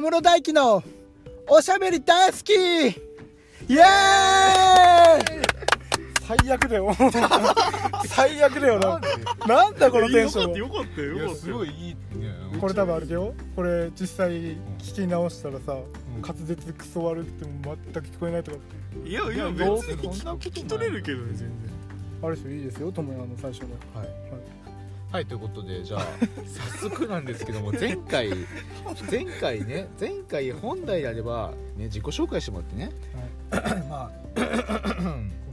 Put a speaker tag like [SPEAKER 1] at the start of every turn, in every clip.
[SPEAKER 1] 小室大輝のおしゃべり大好き。イエーイ。最悪だよ。最悪だよな。なんだこのテンション。
[SPEAKER 2] よかったよ
[SPEAKER 3] いや
[SPEAKER 2] よかったよ。
[SPEAKER 3] すごいいい。ね
[SPEAKER 1] これ多分あれだよ。これ実際聞き直したらさ、
[SPEAKER 3] ん。
[SPEAKER 1] 滑舌クソ悪くても全く聞こえないとか。
[SPEAKER 2] いやいや別に聞き取れるけどね全然。
[SPEAKER 1] ある人いいですよ友也の最初の。
[SPEAKER 3] はい、はい、ということでじゃあ早速なんですけども前回 前回ね前回本来であれば、ね、自己紹介してもらってね。ま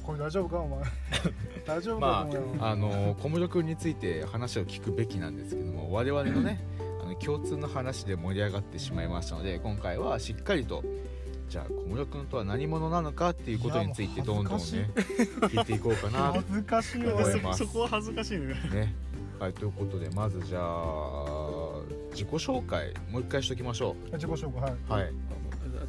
[SPEAKER 1] これ大丈夫かお前。大丈夫か、
[SPEAKER 3] まああの小室君について話を聞くべきなんですけども我々のねあの共通の話で盛り上がってしまいましたので今回はしっかりとじゃあ小室君とは何者なのかっていうことについてどんどんね聞いていこうかなと
[SPEAKER 1] 恥ずかしいよ
[SPEAKER 3] 思います。
[SPEAKER 2] そこは恥ずかしいね。
[SPEAKER 3] ね。はい、ということでまずじゃあ自己紹介もう一回しときましょ
[SPEAKER 1] 自己紹介はい。う
[SPEAKER 3] はい。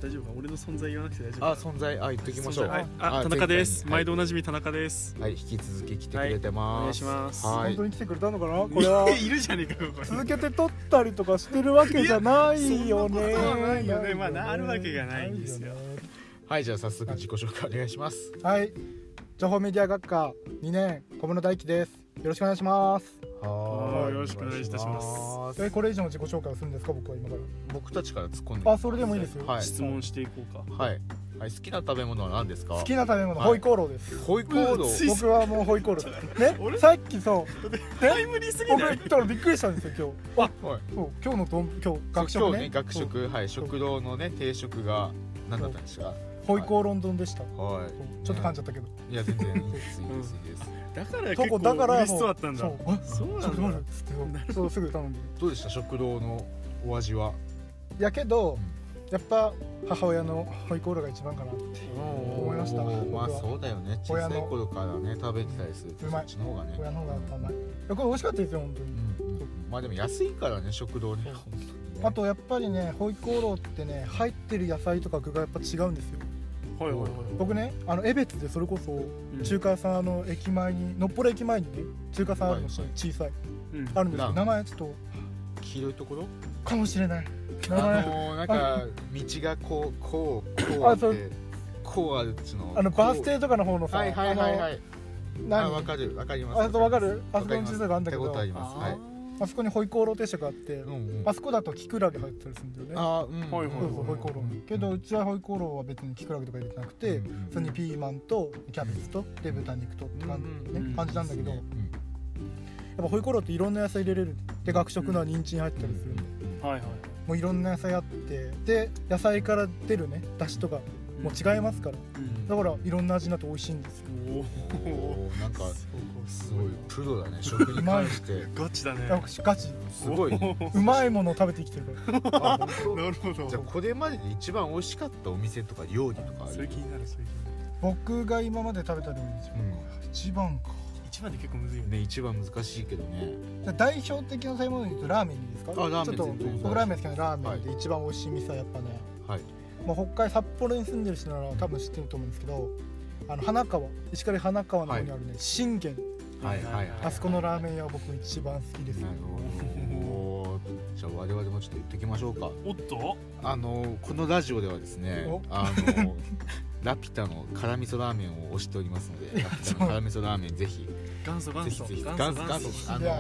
[SPEAKER 2] 大丈夫か俺の存在言わなくて大丈夫
[SPEAKER 3] あ存在あ言っときましょう。
[SPEAKER 2] はい。
[SPEAKER 3] あ
[SPEAKER 2] あ田中です。毎度おなじみ田中です。
[SPEAKER 3] はい。引き続き来てくれて
[SPEAKER 2] お願
[SPEAKER 3] ます、
[SPEAKER 2] いします。
[SPEAKER 3] はい。
[SPEAKER 1] 本当に来てくれたのかな？これは。
[SPEAKER 2] いるじゃねえかここ
[SPEAKER 1] 続けて撮ったりとかしてるわけじゃないよね。
[SPEAKER 2] いやそんなことはないよね。まあなるわけがないんですよ。
[SPEAKER 3] はい。じゃあ早速自己紹介お願いします。
[SPEAKER 1] はい。情報メディア学科2年小室大輝です。よろしくお願いします
[SPEAKER 3] は
[SPEAKER 2] よろしくお願いいたします。
[SPEAKER 1] えこれ以上の自己紹介をするんですか？僕は今か
[SPEAKER 3] 僕たちから突っ込んで
[SPEAKER 1] らあそれでもいいですよ、
[SPEAKER 3] はい。
[SPEAKER 2] 質問していこうか。
[SPEAKER 3] はい、はい、好きな食べ物は何ですか？
[SPEAKER 1] 好きな食べ物、
[SPEAKER 3] はい。
[SPEAKER 1] ホイコーローです。
[SPEAKER 3] ホイコーロー？
[SPEAKER 1] 僕はもうホイコーロー。ね？
[SPEAKER 2] 俺
[SPEAKER 1] さっきそう。
[SPEAKER 2] タイムリーすぎ
[SPEAKER 1] 僕
[SPEAKER 2] ない？
[SPEAKER 1] 言ったらびっくりしたんですよ今日。あ
[SPEAKER 3] はい。
[SPEAKER 1] そう今日のどん今日学食ね。
[SPEAKER 3] 今日ね学食。はい。食堂のね定食が何だったんですか？
[SPEAKER 1] ホイコーロン丼でした、
[SPEAKER 3] はい。
[SPEAKER 1] ちょっと噛んじゃったけど、
[SPEAKER 3] いや全然いいですいいですいいです
[SPEAKER 2] だから
[SPEAKER 1] そ
[SPEAKER 2] 結構
[SPEAKER 1] こだから
[SPEAKER 2] 嬉しそうだったんだ。
[SPEAKER 1] そうあ
[SPEAKER 2] そうなんだ。
[SPEAKER 1] ってそうすぐ頼んで。
[SPEAKER 3] どうでした食堂のお味は？い
[SPEAKER 1] やけど、やっぱ母親のホイコーローが一番かなって思いました。
[SPEAKER 3] まあそうだよね。小さい頃からね食べてたりすると
[SPEAKER 1] うまい。
[SPEAKER 3] の方がね。
[SPEAKER 1] 親の方が甘い。いやこれ美味しかったですよ本当に、
[SPEAKER 3] まあでも安いからね食堂ね。
[SPEAKER 1] あとやっぱりねホイコーローってね入ってる野菜とか具がやっぱ違うんですよ
[SPEAKER 2] はいはいはい。
[SPEAKER 1] 僕ねあの江別でそれこそ
[SPEAKER 2] うん。
[SPEAKER 1] 中華屋さんの駅前にのっぽろ駅前にね中華屋さんあるの
[SPEAKER 3] はいはい。
[SPEAKER 1] 小さい。
[SPEAKER 2] うん。
[SPEAKER 1] あるんですけど名前ちょっと
[SPEAKER 3] 黄色いところ？
[SPEAKER 1] かもしれない。名
[SPEAKER 3] あ
[SPEAKER 1] 前
[SPEAKER 3] のーなんか道がこうこうこうあ
[SPEAKER 1] あそう。
[SPEAKER 3] ってこうあるっちの。
[SPEAKER 1] あのバース
[SPEAKER 3] こ
[SPEAKER 1] 停とかの方のさ
[SPEAKER 3] うはいはいはいは
[SPEAKER 1] あ
[SPEAKER 3] い
[SPEAKER 1] の
[SPEAKER 3] あわ
[SPEAKER 1] 何
[SPEAKER 3] かるわかります。
[SPEAKER 1] あとわかる。あそこに
[SPEAKER 3] わかります。
[SPEAKER 1] 小さいのあんだけど。
[SPEAKER 3] 行ったことあります。はい
[SPEAKER 1] あそこにホイコーロー定食あって
[SPEAKER 3] うんうん。
[SPEAKER 1] あそこだとキクラゲ入ってたりするんだよね。
[SPEAKER 3] あーうん
[SPEAKER 1] ホイコーローけどうちはホイコーローは別にキクラゲとか入れてなくて
[SPEAKER 3] うんうん
[SPEAKER 1] 普通にピーマンとキャベツとで豚肉とって感じ,、
[SPEAKER 2] うん
[SPEAKER 1] ね、感じなんだけど、やっ
[SPEAKER 3] うん
[SPEAKER 1] ぱホイコーローっていろんな野菜入れれるで学食のは人参入ったりするんで、
[SPEAKER 2] はいはい。
[SPEAKER 1] もういろんな野菜あってで野菜から出るね出汁とかもう違いますから。
[SPEAKER 2] うん。
[SPEAKER 1] だからいろんな味になって美味しいんですよ。
[SPEAKER 2] お
[SPEAKER 3] おー。なんか
[SPEAKER 2] す
[SPEAKER 3] すごいプロだね。食に関して。
[SPEAKER 2] ガチだね。
[SPEAKER 1] ガチ。
[SPEAKER 3] すごいね。
[SPEAKER 1] うまいものを食べてきてるから。
[SPEAKER 2] なるほど。
[SPEAKER 3] じゃあこれまでで一番美味しかったお店とか料理とかある？
[SPEAKER 2] それ気になるそれ気になる。
[SPEAKER 1] 僕が今まで食べた料理で一番か。
[SPEAKER 2] 一番で結構むずいよ
[SPEAKER 3] うん
[SPEAKER 2] ね
[SPEAKER 3] ね一番難しいけどね。
[SPEAKER 1] じゃあ代表的な食べ物で言うとラーメンでいいですか？
[SPEAKER 3] あラーメン
[SPEAKER 1] ちょっと僕ラーメン好きなのでラーメンで一番美味しい店はやっぱね、
[SPEAKER 3] はい
[SPEAKER 1] まあ、北海札幌に住んでる人なら多分知ってると思うんですけどあの花川石狩花川の方にあるね、信玄。
[SPEAKER 3] はいはいはい
[SPEAKER 1] あそこのラーメン屋は僕一番好きです。
[SPEAKER 3] なるほど。じゃあ我々もちょっと言ってきましょうか。
[SPEAKER 2] おっと？
[SPEAKER 3] あのこのラジオではですね
[SPEAKER 1] お？
[SPEAKER 3] あのラピュタの辛味噌ラーメンを推しておりますのでラピュタの辛味噌ラーメンぜひ
[SPEAKER 2] 元祖元祖
[SPEAKER 3] ぜひぜひ
[SPEAKER 2] 元
[SPEAKER 3] 元祖
[SPEAKER 2] 祖元祖。
[SPEAKER 3] 元祖。あ
[SPEAKER 1] いや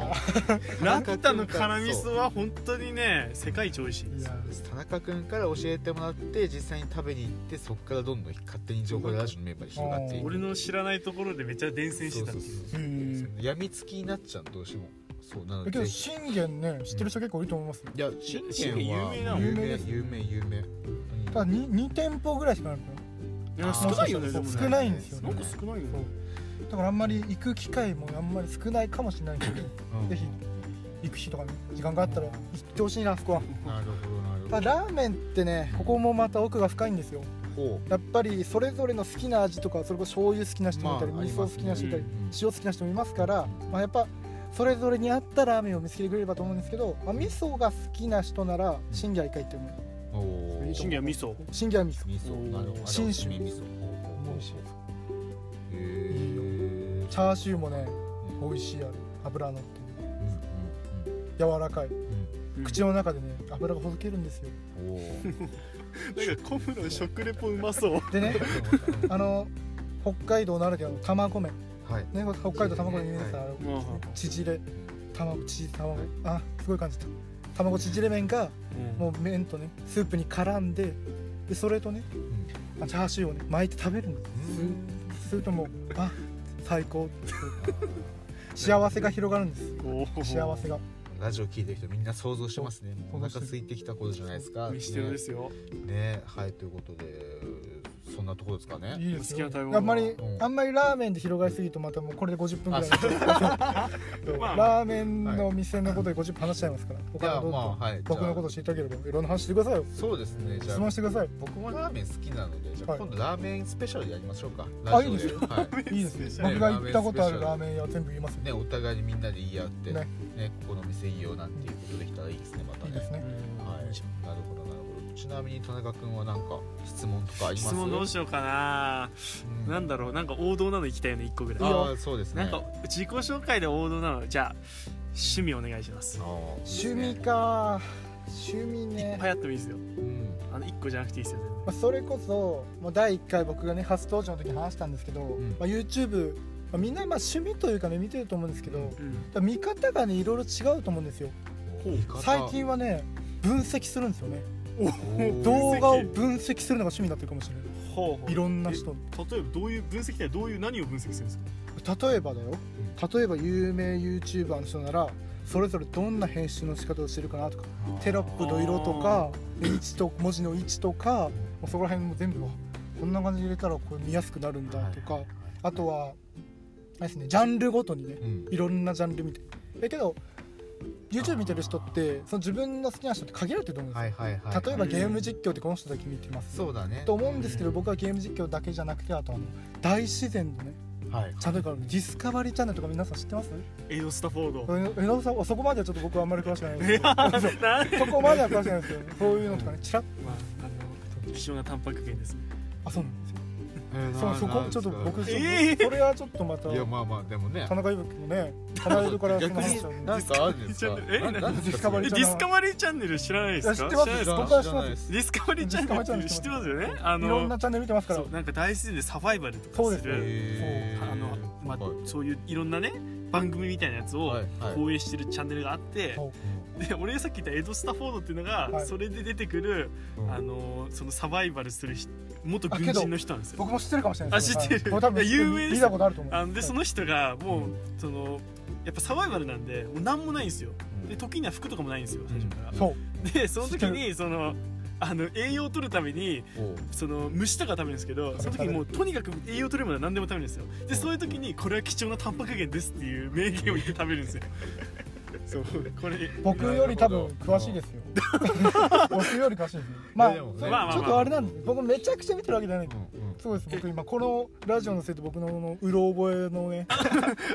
[SPEAKER 3] の
[SPEAKER 2] ラピュタの辛味噌は本当にね世界一美味しい
[SPEAKER 1] いや
[SPEAKER 3] 田中君から教えてもらって実際に食べに行ってそこからどんどん勝手に情報ラジオのメンバーに広がっていく。
[SPEAKER 2] 俺の知らないところでめっちゃ伝染してた
[SPEAKER 3] やみつきになっちゃうどうしてもそうなの
[SPEAKER 1] けど
[SPEAKER 3] で
[SPEAKER 1] 信玄ね知ってる人結構いると思いますよ。
[SPEAKER 3] いや信玄は
[SPEAKER 2] 有名なの
[SPEAKER 3] 有
[SPEAKER 1] 有名
[SPEAKER 3] 有名有名。
[SPEAKER 1] ただ 2, 2店舗ぐらいしかないのか
[SPEAKER 2] いや少ないよね
[SPEAKER 1] 少ないんですよね。
[SPEAKER 2] なんか少ないよね。
[SPEAKER 1] なだからあんまり行く機会もあんまり少ないかもしれないけど
[SPEAKER 3] うん。
[SPEAKER 1] ぜひ行く日とかね時間があったら行ってほしいなあそこは。
[SPEAKER 3] なるほどなるほ
[SPEAKER 1] ただラーメンってねここもまた奥が深いんですよ。やっぱりそれぞれの好きな味とかそれこそ醤油好きな人もいたり、
[SPEAKER 3] まあ
[SPEAKER 1] 味噌好きな人いたり、塩好きな人もいますから、まあ、やっぱそれぞれに合ったラーメンを見つけてくれればと思うんですけど、まあ、味噌が好きな人なら信玄一回行っても
[SPEAKER 3] う。おー。
[SPEAKER 2] 信玄は味噌。
[SPEAKER 1] 信玄は味噌。
[SPEAKER 3] 味噌。なるほど。
[SPEAKER 1] 信州。
[SPEAKER 3] 味噌。ほうほうほう。へ
[SPEAKER 1] チャーシューもね美味しいある。油乗ってる。
[SPEAKER 3] うんうん
[SPEAKER 1] 柔らかい。
[SPEAKER 3] うん
[SPEAKER 2] うん
[SPEAKER 1] 口の中でね油がほどけるんですよ。
[SPEAKER 2] なんかコムの食レポうまそう。
[SPEAKER 1] でね あの北海道ならではの卵麺
[SPEAKER 3] はい。
[SPEAKER 1] ね北海道卵のイメージさ
[SPEAKER 2] はい
[SPEAKER 1] 縮れ卵チーズ卵あすごい感じた。卵縮れ麺がもう麺とねスープに絡んででそれとねあチャーシューをね巻いて食べるんです。スープもあ最高幸せが広がるんです幸せが
[SPEAKER 3] ラジオ聞いてる人みんな想像してます。ねお腹空いてきたことじゃないですか
[SPEAKER 2] 見してるですよ
[SPEAKER 3] ねねはいということでそんなところですかね。
[SPEAKER 1] いいですよ。あんまり
[SPEAKER 3] うん。
[SPEAKER 1] あんまりラーメンで広がりすぎるとまたもうこれで50分ぐらい ラーメンの店のことで50分話しちゃいますから。
[SPEAKER 3] じ
[SPEAKER 1] 他のどんどん
[SPEAKER 3] ゃあまあはい。
[SPEAKER 1] 僕のこと知りたければいろんな話してくださいよ。
[SPEAKER 3] そうですね。じゃ
[SPEAKER 1] 質
[SPEAKER 3] あ
[SPEAKER 1] 問してください。
[SPEAKER 3] 僕もラーメン好きなのでじゃあ
[SPEAKER 1] はい。
[SPEAKER 3] 今度ラーメンスペシャルでやりましょうか。
[SPEAKER 1] あ
[SPEAKER 3] ラジオ
[SPEAKER 1] いいですよ。
[SPEAKER 3] はい。
[SPEAKER 1] いいです
[SPEAKER 2] ね
[SPEAKER 1] 僕が行ったことあるラーメン屋全部言いますよ。
[SPEAKER 3] ねお互いにみんなで言い合ってね。
[SPEAKER 1] ね
[SPEAKER 3] ここの店いいよなんていうことできたらいいですねまたね。
[SPEAKER 1] いいですね。
[SPEAKER 3] はい。なるほどちなみに田中君はなんか質問とかあります？
[SPEAKER 2] 質問どうしようかな、
[SPEAKER 3] うん。
[SPEAKER 2] なんだろう。なんか王道なの行きたいよね1個ぐらい
[SPEAKER 3] ああそうですね。
[SPEAKER 2] なんか自己紹介で王道なのじゃあ趣味お願いします。
[SPEAKER 1] 趣
[SPEAKER 3] ね。
[SPEAKER 1] 味か。趣味
[SPEAKER 2] い
[SPEAKER 1] ね
[SPEAKER 2] っぱいあってもいいですよ。
[SPEAKER 3] うん。
[SPEAKER 2] あの1個じゃなくていいですよ全然。
[SPEAKER 1] まあ、それこそもう第1回僕がね初登場の時に話したんですけど、
[SPEAKER 3] ん。
[SPEAKER 1] まあ、YouTube、まあ、みんなまあ趣味というかね見てると思うんですけど、
[SPEAKER 3] うん。
[SPEAKER 2] うん
[SPEAKER 1] 見方がねいろいろ違うと思うんですよ。最近はね分析するんですよね 動画を分析するのが趣味になってるかもしれない。
[SPEAKER 2] ほうほう。
[SPEAKER 1] いろんな人
[SPEAKER 2] 例えばどういう分析ってどういう何を分析するんですか？
[SPEAKER 1] 例えばだよ。例えば有名 YouTuber の人ならそれぞれどんな編集の仕方をしてるかなとかテロップの色とかで位置と文字の位置とかもうそこら辺も全部あこんな感じで入れたらこれ見やすくなるんだとかあとはあれですねジャンルごとにね
[SPEAKER 3] うん。
[SPEAKER 1] いろんなジャンル見て。だけど YouTube 見てる人ってその自分の好きな人って限られてると思うんですよ、
[SPEAKER 3] はいはいはい
[SPEAKER 1] 例えばゲーム実況ってこの人だけ見てます。
[SPEAKER 3] そうだね。
[SPEAKER 1] と思うんですけど僕はゲーム実況だけじゃなくてあとあの大自然のね
[SPEAKER 3] はい
[SPEAKER 1] チャンネルがあるディスカバリーチャンネルとか皆さん知ってます？
[SPEAKER 2] エド・スタフォード。
[SPEAKER 1] ええのさんそこまではちょっと僕はあんまり詳しくないんです。
[SPEAKER 2] い
[SPEAKER 1] けど
[SPEAKER 2] や
[SPEAKER 1] そこまでは詳しくないんですけどそういうのとかねチラッ
[SPEAKER 2] まああの希少なタンパク源ですね。
[SPEAKER 1] あそうなんですそうそこ
[SPEAKER 3] な
[SPEAKER 1] ちょっと僕、それはちょっとまた
[SPEAKER 3] いやまあまあでもね。
[SPEAKER 1] 田中裕樹もね離れるからその
[SPEAKER 3] 逆に
[SPEAKER 1] 話
[SPEAKER 3] か？あるんですか？
[SPEAKER 1] ディスカバリー
[SPEAKER 2] えディスカバリーチャンネル知らないですか？
[SPEAKER 1] 知ってます？僕は知ってます。
[SPEAKER 2] ディスカバリーチャンネル知ってますよね？あ
[SPEAKER 1] いろんなチャンネル見てますから。
[SPEAKER 2] なんか大自然でサバイバルとかするあの、まあ
[SPEAKER 3] はい
[SPEAKER 2] そういういろんなね番組みたいなやつを放映してるチャンネルがあって、で俺がさっき言ったエド・スタフォードっていうのが、
[SPEAKER 1] はい。
[SPEAKER 2] それで出てくる、
[SPEAKER 3] うん。
[SPEAKER 2] あのそのサバイバルする人元軍人の人なんですよ。
[SPEAKER 1] 僕も知ってるかもしれない。です
[SPEAKER 2] あ知ってる。
[SPEAKER 1] はい。僕多分
[SPEAKER 2] 有名です
[SPEAKER 1] 見たことあると思う。
[SPEAKER 2] あのでその人がもうそのやっぱサバイバルなんでもう何もないんですよ。
[SPEAKER 3] うん。
[SPEAKER 2] で時には服とかもないんですよ最初から、
[SPEAKER 1] そう。
[SPEAKER 2] でその時にそのあの栄養を取るために
[SPEAKER 3] おう。
[SPEAKER 2] その虫とか食べるんですけどその時にもうとにかく栄養取れるまで何でも食べるんですよ。でそういう時にこれは貴重なタンパク源ですっていう名言を言って食べるんですよそうこれ。
[SPEAKER 1] 僕より多分詳しいですよ。僕より詳しいです。よまあちょっとあれなんです僕めちゃくちゃ見てるわけじゃない。んで
[SPEAKER 3] うんうん。
[SPEAKER 1] そうです。僕今このラジオのせいで僕のうろ覚えのね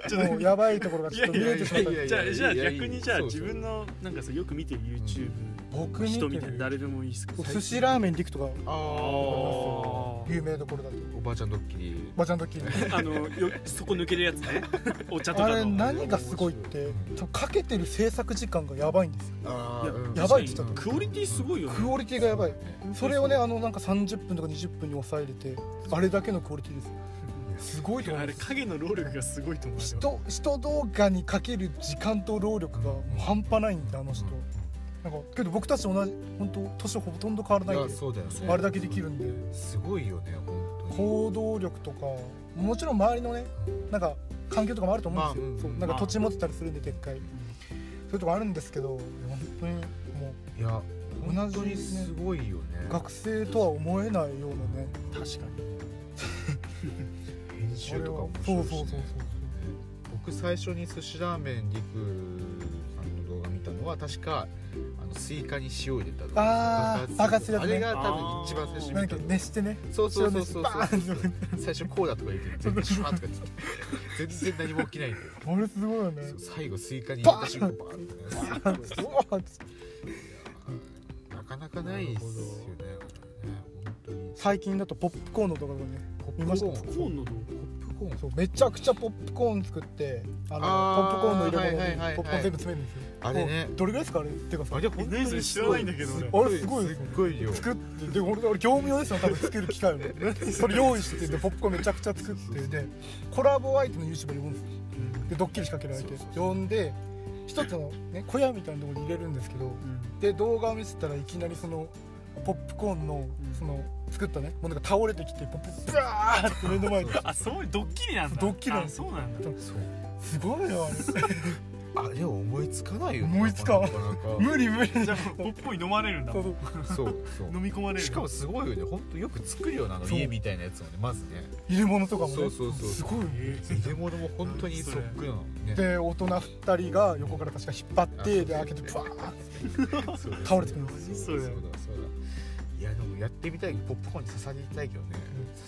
[SPEAKER 2] ちょっと
[SPEAKER 1] もうやばいところがちょっと見えてしまった。
[SPEAKER 2] じゃあじゃあ逆にじゃあ自分のなんかさよく見てる YouTube
[SPEAKER 1] 僕見てる。
[SPEAKER 2] 人みたいな誰でもいいですけど。
[SPEAKER 1] 寿司ラーメンで行くとか
[SPEAKER 3] あ
[SPEAKER 2] あ
[SPEAKER 1] 有名どころだと
[SPEAKER 3] おばあちゃんドッキリ。
[SPEAKER 1] ばちゃんとき
[SPEAKER 2] あのよそこ抜けるやつね。お茶とかの。
[SPEAKER 1] あれ何がすごいってかけてる制作時間がやばいんですよ。
[SPEAKER 2] いや
[SPEAKER 1] やばいって言った
[SPEAKER 2] クオリティすごいよね。
[SPEAKER 1] クオリティがやばい。それをねあのなんか30分とか20分に抑えれてあれだけのクオリティですよ。すごいと思
[SPEAKER 2] あ
[SPEAKER 1] います。
[SPEAKER 2] れ影の労力がすごいと思うよ。
[SPEAKER 1] 人人動画にかける時間と労力がもう半端ないんであの人なんかけど僕たち同じ本当年ほとんど変わらないんで
[SPEAKER 3] そうだよね。
[SPEAKER 1] あれだけできるんで。す
[SPEAKER 3] ごいよね本当に。
[SPEAKER 1] 行動力とかもちろん周りのねなんか環境とかもあると思うんですよ、
[SPEAKER 3] まあうん
[SPEAKER 1] そうなんか土地持ってたりするんででっかい。そういうとこあるんですけど本当にも
[SPEAKER 3] いや
[SPEAKER 1] 同じね
[SPEAKER 3] 本当にすごいよね。
[SPEAKER 1] う学生とは思えないようなね。
[SPEAKER 2] 確かに。
[SPEAKER 3] 編集とか面
[SPEAKER 1] そ
[SPEAKER 3] 白いしね
[SPEAKER 1] うそうそうそう
[SPEAKER 3] 僕最初にすしらーめんりくさんの動画見たのは確かあのスイカに塩入れた
[SPEAKER 1] あー爆発するやつね。
[SPEAKER 3] あれが多分一番最初に
[SPEAKER 1] 何か
[SPEAKER 3] 見た
[SPEAKER 1] 熱してね。
[SPEAKER 3] そうそうそうそう。
[SPEAKER 1] バーンって。
[SPEAKER 3] 最初こうだとか言って全部シュワーとか言って全然何も起きないんだよ。
[SPEAKER 1] あれすごいよね。
[SPEAKER 3] そう最後スイカに入れた瞬間バーンって。ねなかなかないですよねね本当に。
[SPEAKER 1] 最近だとポップコーンの動画がね。見ました
[SPEAKER 3] ポップ
[SPEAKER 2] コーン？の動
[SPEAKER 3] ポップコーン
[SPEAKER 1] そうめちゃくちゃポップコーン作ってあの
[SPEAKER 3] あー
[SPEAKER 1] ポップコーンの入れ物
[SPEAKER 3] はいはいはいはい
[SPEAKER 1] にポップコーン全部詰めるんですよ
[SPEAKER 3] あれね。
[SPEAKER 1] どれぐらいですか？あれってかさ
[SPEAKER 3] あれ本当に
[SPEAKER 2] 知らないんだけど俺
[SPEAKER 1] あれすごい
[SPEAKER 3] すっごい量。
[SPEAKER 1] 作ってで俺俺業務用ですよ多分作る機械を それ用意してでポップコーンめちゃくちゃ作ってでコラボ相手の YouTuber 呼ぶんですよ。でドッキリ仕掛けられて呼んで一つの、ね、小屋みたいなところに入れるんですけどで動画を見せたらいきなりそのポップコーンの
[SPEAKER 2] ん。
[SPEAKER 1] その作ったねものが倒れてきてポップブワーって目の前に。
[SPEAKER 2] あそういうドッキリなんだ。
[SPEAKER 1] ドッキリなん
[SPEAKER 2] あそうなんだ。
[SPEAKER 1] すごいよあれ
[SPEAKER 3] あれ思いつかないよね
[SPEAKER 1] 思いつかん。
[SPEAKER 3] なかなか。
[SPEAKER 1] 無理無理。
[SPEAKER 2] じゃあポップコーン飲まれるんだ。
[SPEAKER 1] そうそう。
[SPEAKER 2] 飲み込まれる
[SPEAKER 3] しかもすごいよね。本当よく作るよなあの家みたいなやつをねまずね。
[SPEAKER 1] 入れ物とかもね。
[SPEAKER 3] そうそうそう
[SPEAKER 1] すごい。
[SPEAKER 3] 入れ物も本当にそっくりなのね。
[SPEAKER 1] で大人2人が横から確か引っ張ってで開けてブワー
[SPEAKER 3] そうだよ
[SPEAKER 1] 倒れてくるんです
[SPEAKER 2] そうだよ。
[SPEAKER 3] そうだそうだ。いやでもやってみたい。ポップコーンに刺さりたいけどね。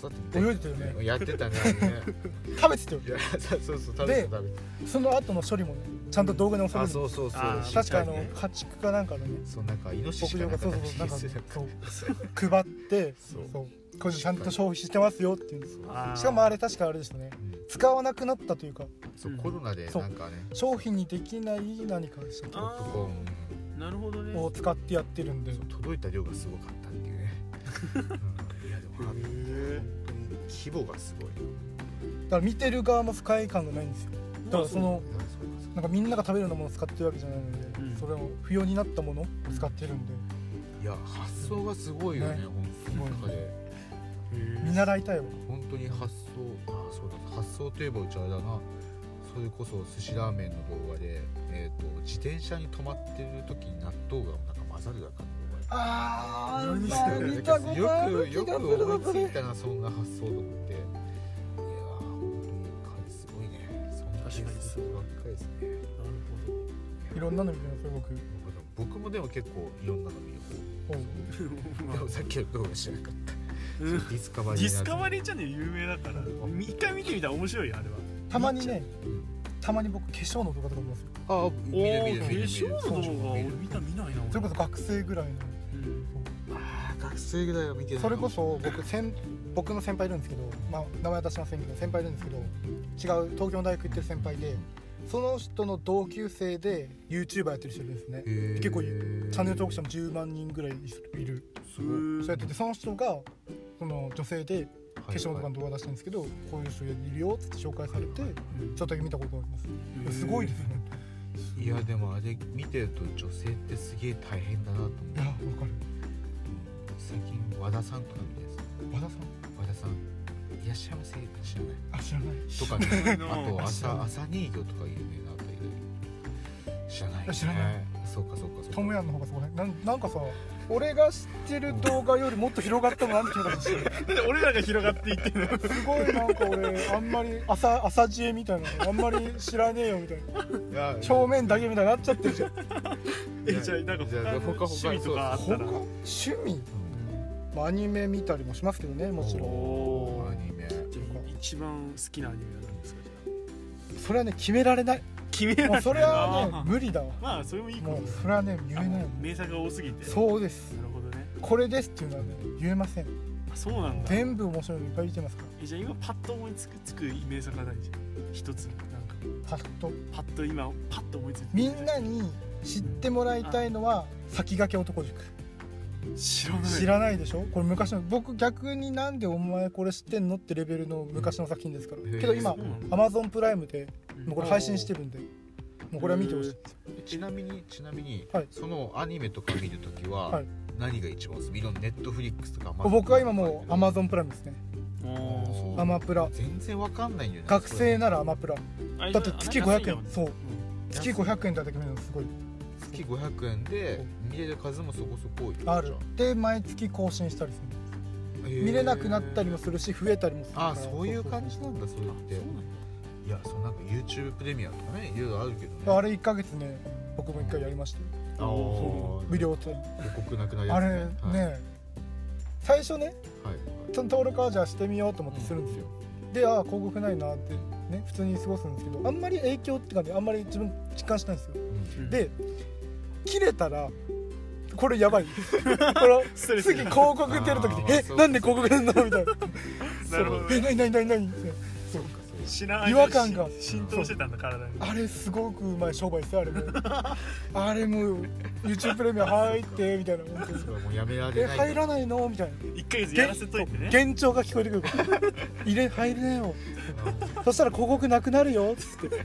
[SPEAKER 3] 刺さってみたい。
[SPEAKER 1] 泳いでたよね。
[SPEAKER 3] やってたね
[SPEAKER 1] 食べてたよ
[SPEAKER 3] いやそうそう食べてた食べて
[SPEAKER 1] その後の処理もねちゃんと動画に収める。
[SPEAKER 3] そうそうそう。
[SPEAKER 1] 確かあの家畜かなんかのね。
[SPEAKER 3] そうなんかイノシ
[SPEAKER 1] 牧
[SPEAKER 3] シか
[SPEAKER 1] 場がそう
[SPEAKER 3] なんか
[SPEAKER 1] そうそうなんか
[SPEAKER 3] そう
[SPEAKER 1] そう配って
[SPEAKER 3] そう。
[SPEAKER 1] これちゃんと消費してますよっていう。んですしかもあれ確かあれですよね。
[SPEAKER 3] うん。
[SPEAKER 1] 使わなくなったというか。
[SPEAKER 3] そうコロナでなんかね。
[SPEAKER 1] 商品にできない何かでした
[SPEAKER 3] ポップコーン。
[SPEAKER 2] なるほどね。
[SPEAKER 1] を使ってやってるんで。
[SPEAKER 3] 届いた量がすごかったっていうね。うん。いやでもあ本当に規模がすごい。
[SPEAKER 1] だから見てる側も不快感がないんですよ。だからその
[SPEAKER 3] なん
[SPEAKER 1] かみんなが食べるようなものを使ってるわけじゃないので、
[SPEAKER 2] うん。
[SPEAKER 1] それを不要になったものを使ってるんで。
[SPEAKER 3] いや発想がすごいよね
[SPEAKER 1] ね。
[SPEAKER 3] 本当に。
[SPEAKER 1] 見習いたいわ。
[SPEAKER 3] 本当に発想あそうだ。発想といえばうちあれだな。それこそ寿司ラーメンの動画で、えー、と自転車に止まってる時に納豆がなんか混ざるだかの
[SPEAKER 1] あ
[SPEAKER 2] 何それ
[SPEAKER 3] 動画
[SPEAKER 1] 見たことある。
[SPEAKER 3] よくよ
[SPEAKER 1] 気がす
[SPEAKER 3] く思いついたなそんな発想と思ってな
[SPEAKER 2] 確かに
[SPEAKER 3] 発想ばっかりですね
[SPEAKER 1] いろんなの見てますよ僕。
[SPEAKER 3] 僕もでも結構いろんなの見る方でもさっきの動画知らなかった。
[SPEAKER 2] うん
[SPEAKER 3] ディスカバリー
[SPEAKER 2] ディスカバリーチャンネル有名だから。一回見てみたら面白いよあれは。
[SPEAKER 1] たまにね
[SPEAKER 3] うん
[SPEAKER 1] たまに僕化粧の動画とか見ますよ。
[SPEAKER 3] あ見る見る
[SPEAKER 2] 化
[SPEAKER 3] 見る。見る
[SPEAKER 2] 粧の動画俺見た見ないな
[SPEAKER 1] それこそ学生ぐらいの。
[SPEAKER 2] うん。
[SPEAKER 3] あー学生ぐらいは見てない。
[SPEAKER 1] それこそ僕先僕の先輩いるんですけど、まあ、名前は出しませんけど先輩いるんですけど違う東京の大学行ってる先輩でその人の同級生で YouTuber やってる人いるんですね。結構チャンネル登録者も10万人ぐらいいる。そうやっててその人がその女性で化粧とかの動画出してるんですけど、こういう人いるよって紹介されてちょっとだけ見たことあります。すごいですよね。
[SPEAKER 3] いやでもあれ見てると女性ってすげえ大変だなと思う。
[SPEAKER 1] いやわかる。
[SPEAKER 3] 最近和田さんとか見てです
[SPEAKER 1] 和田さん？
[SPEAKER 3] さんいらっしゃいませ知らない
[SPEAKER 1] あ知らない。
[SPEAKER 3] とかね。あと
[SPEAKER 2] あ
[SPEAKER 1] 知らない
[SPEAKER 3] 朝朝人魚とか有名なあたりで知らない、ね、
[SPEAKER 1] 知らない。
[SPEAKER 3] そうかそうかそうか。
[SPEAKER 1] トムヤンの方がすごいなんなんかさ俺が知ってる動画よりもっと広がったのなんて気がしてる。
[SPEAKER 2] で俺らが広がっていってる。の
[SPEAKER 1] すごいなんか俺あんまり朝朝知恵みたいなのあんまり知らねえよみたいな。い
[SPEAKER 3] や
[SPEAKER 1] 正面だけみたいになっちゃってるじゃん。
[SPEAKER 2] えじゃあなんか
[SPEAKER 3] じゃあ他
[SPEAKER 2] 他の趣味とかあったら
[SPEAKER 1] 他趣味、まあ、アニメ見たりもしますけどねもちろん。
[SPEAKER 3] アニメ。
[SPEAKER 2] 一番好きなアニメは何ですか
[SPEAKER 1] それは？ね決められない。
[SPEAKER 2] あ決められ
[SPEAKER 1] もうそれはね無理だわ。
[SPEAKER 2] まあそれもいいかも。
[SPEAKER 1] もうそれはね言えない
[SPEAKER 2] 名作が多すぎて。
[SPEAKER 1] そうです。
[SPEAKER 2] なるほどね。
[SPEAKER 1] これですっていうのはね言えません。
[SPEAKER 2] あそうなんだ。
[SPEAKER 1] 全部面白いのいっぱい見てますか
[SPEAKER 2] えじゃあ今パッと思いつくつく名作がないじゃん一つなんか。ら
[SPEAKER 1] パッと。
[SPEAKER 2] パッと今パッと思いついて
[SPEAKER 1] みんなに知ってもらいたいのは先駆け男塾
[SPEAKER 2] 知らない。
[SPEAKER 1] 知らないでしょ？これ昔の僕逆になんでお前これ知ってんのってレベルの昔の作品ですから。
[SPEAKER 3] へー。
[SPEAKER 1] けど今
[SPEAKER 2] そうなんだ。
[SPEAKER 1] Amazon プライムでもうこれ配信してるんで。もうこれは見てほしい
[SPEAKER 3] ちなみにちなみに、
[SPEAKER 1] はい。
[SPEAKER 3] そのアニメとか見るときは、
[SPEAKER 1] はい。
[SPEAKER 3] 何が一番おすすめいろんなネットフリックスとか
[SPEAKER 1] 僕は今もう Amazon プライムですね。アマプラ
[SPEAKER 3] 全然わかんないんだよね
[SPEAKER 1] 学生ならアマプラ
[SPEAKER 2] あ
[SPEAKER 1] だって月500円。そう。
[SPEAKER 2] う
[SPEAKER 1] 月500円だけ見るのすごい
[SPEAKER 3] 月500円で見れる数もそこそこ多い
[SPEAKER 1] ある。で毎月更新したりする見れなくなったりもするし増えたりもするから。
[SPEAKER 3] あそういう感じなんだそれって。
[SPEAKER 2] そうなんだ。
[SPEAKER 3] いやそうなんか YouTube プレミアとかねいろいろあるけどね。
[SPEAKER 1] あれ1ヶ月ね僕も1回やりましたよ。
[SPEAKER 3] あー。
[SPEAKER 1] 無料と
[SPEAKER 3] 広告なくなるやつ
[SPEAKER 1] あれね、
[SPEAKER 3] はい。
[SPEAKER 1] 最初ね
[SPEAKER 3] はい
[SPEAKER 1] その登録はじゃあしてみようと思ってするんですよ、でああ広告ないなってね普通に過ごすんですけどあんまり影響っていうかねあんまり自分実感しないんですよ。
[SPEAKER 2] うん。
[SPEAKER 1] で切れたらこれやばい。これ
[SPEAKER 2] ストレス
[SPEAKER 1] 次広告出る時に「えなんで広告出んの?」みたいな。
[SPEAKER 2] なるほど
[SPEAKER 1] え何何何何?」って
[SPEAKER 2] 知らない
[SPEAKER 1] 違和感が。
[SPEAKER 2] 浸透してたんだ体に。
[SPEAKER 1] あれすごくうまい商売ですよあれも。あれも YouTube プレミア入ってみたいな本当に
[SPEAKER 3] それはもうやめられ
[SPEAKER 1] え
[SPEAKER 3] ない。
[SPEAKER 1] 入らないの？みたいな。
[SPEAKER 2] 一ヶ月やらせといてね。
[SPEAKER 1] 幻聴が聞こえてくるから。入れ入れなよ そしたら広告なくなるよ。っつって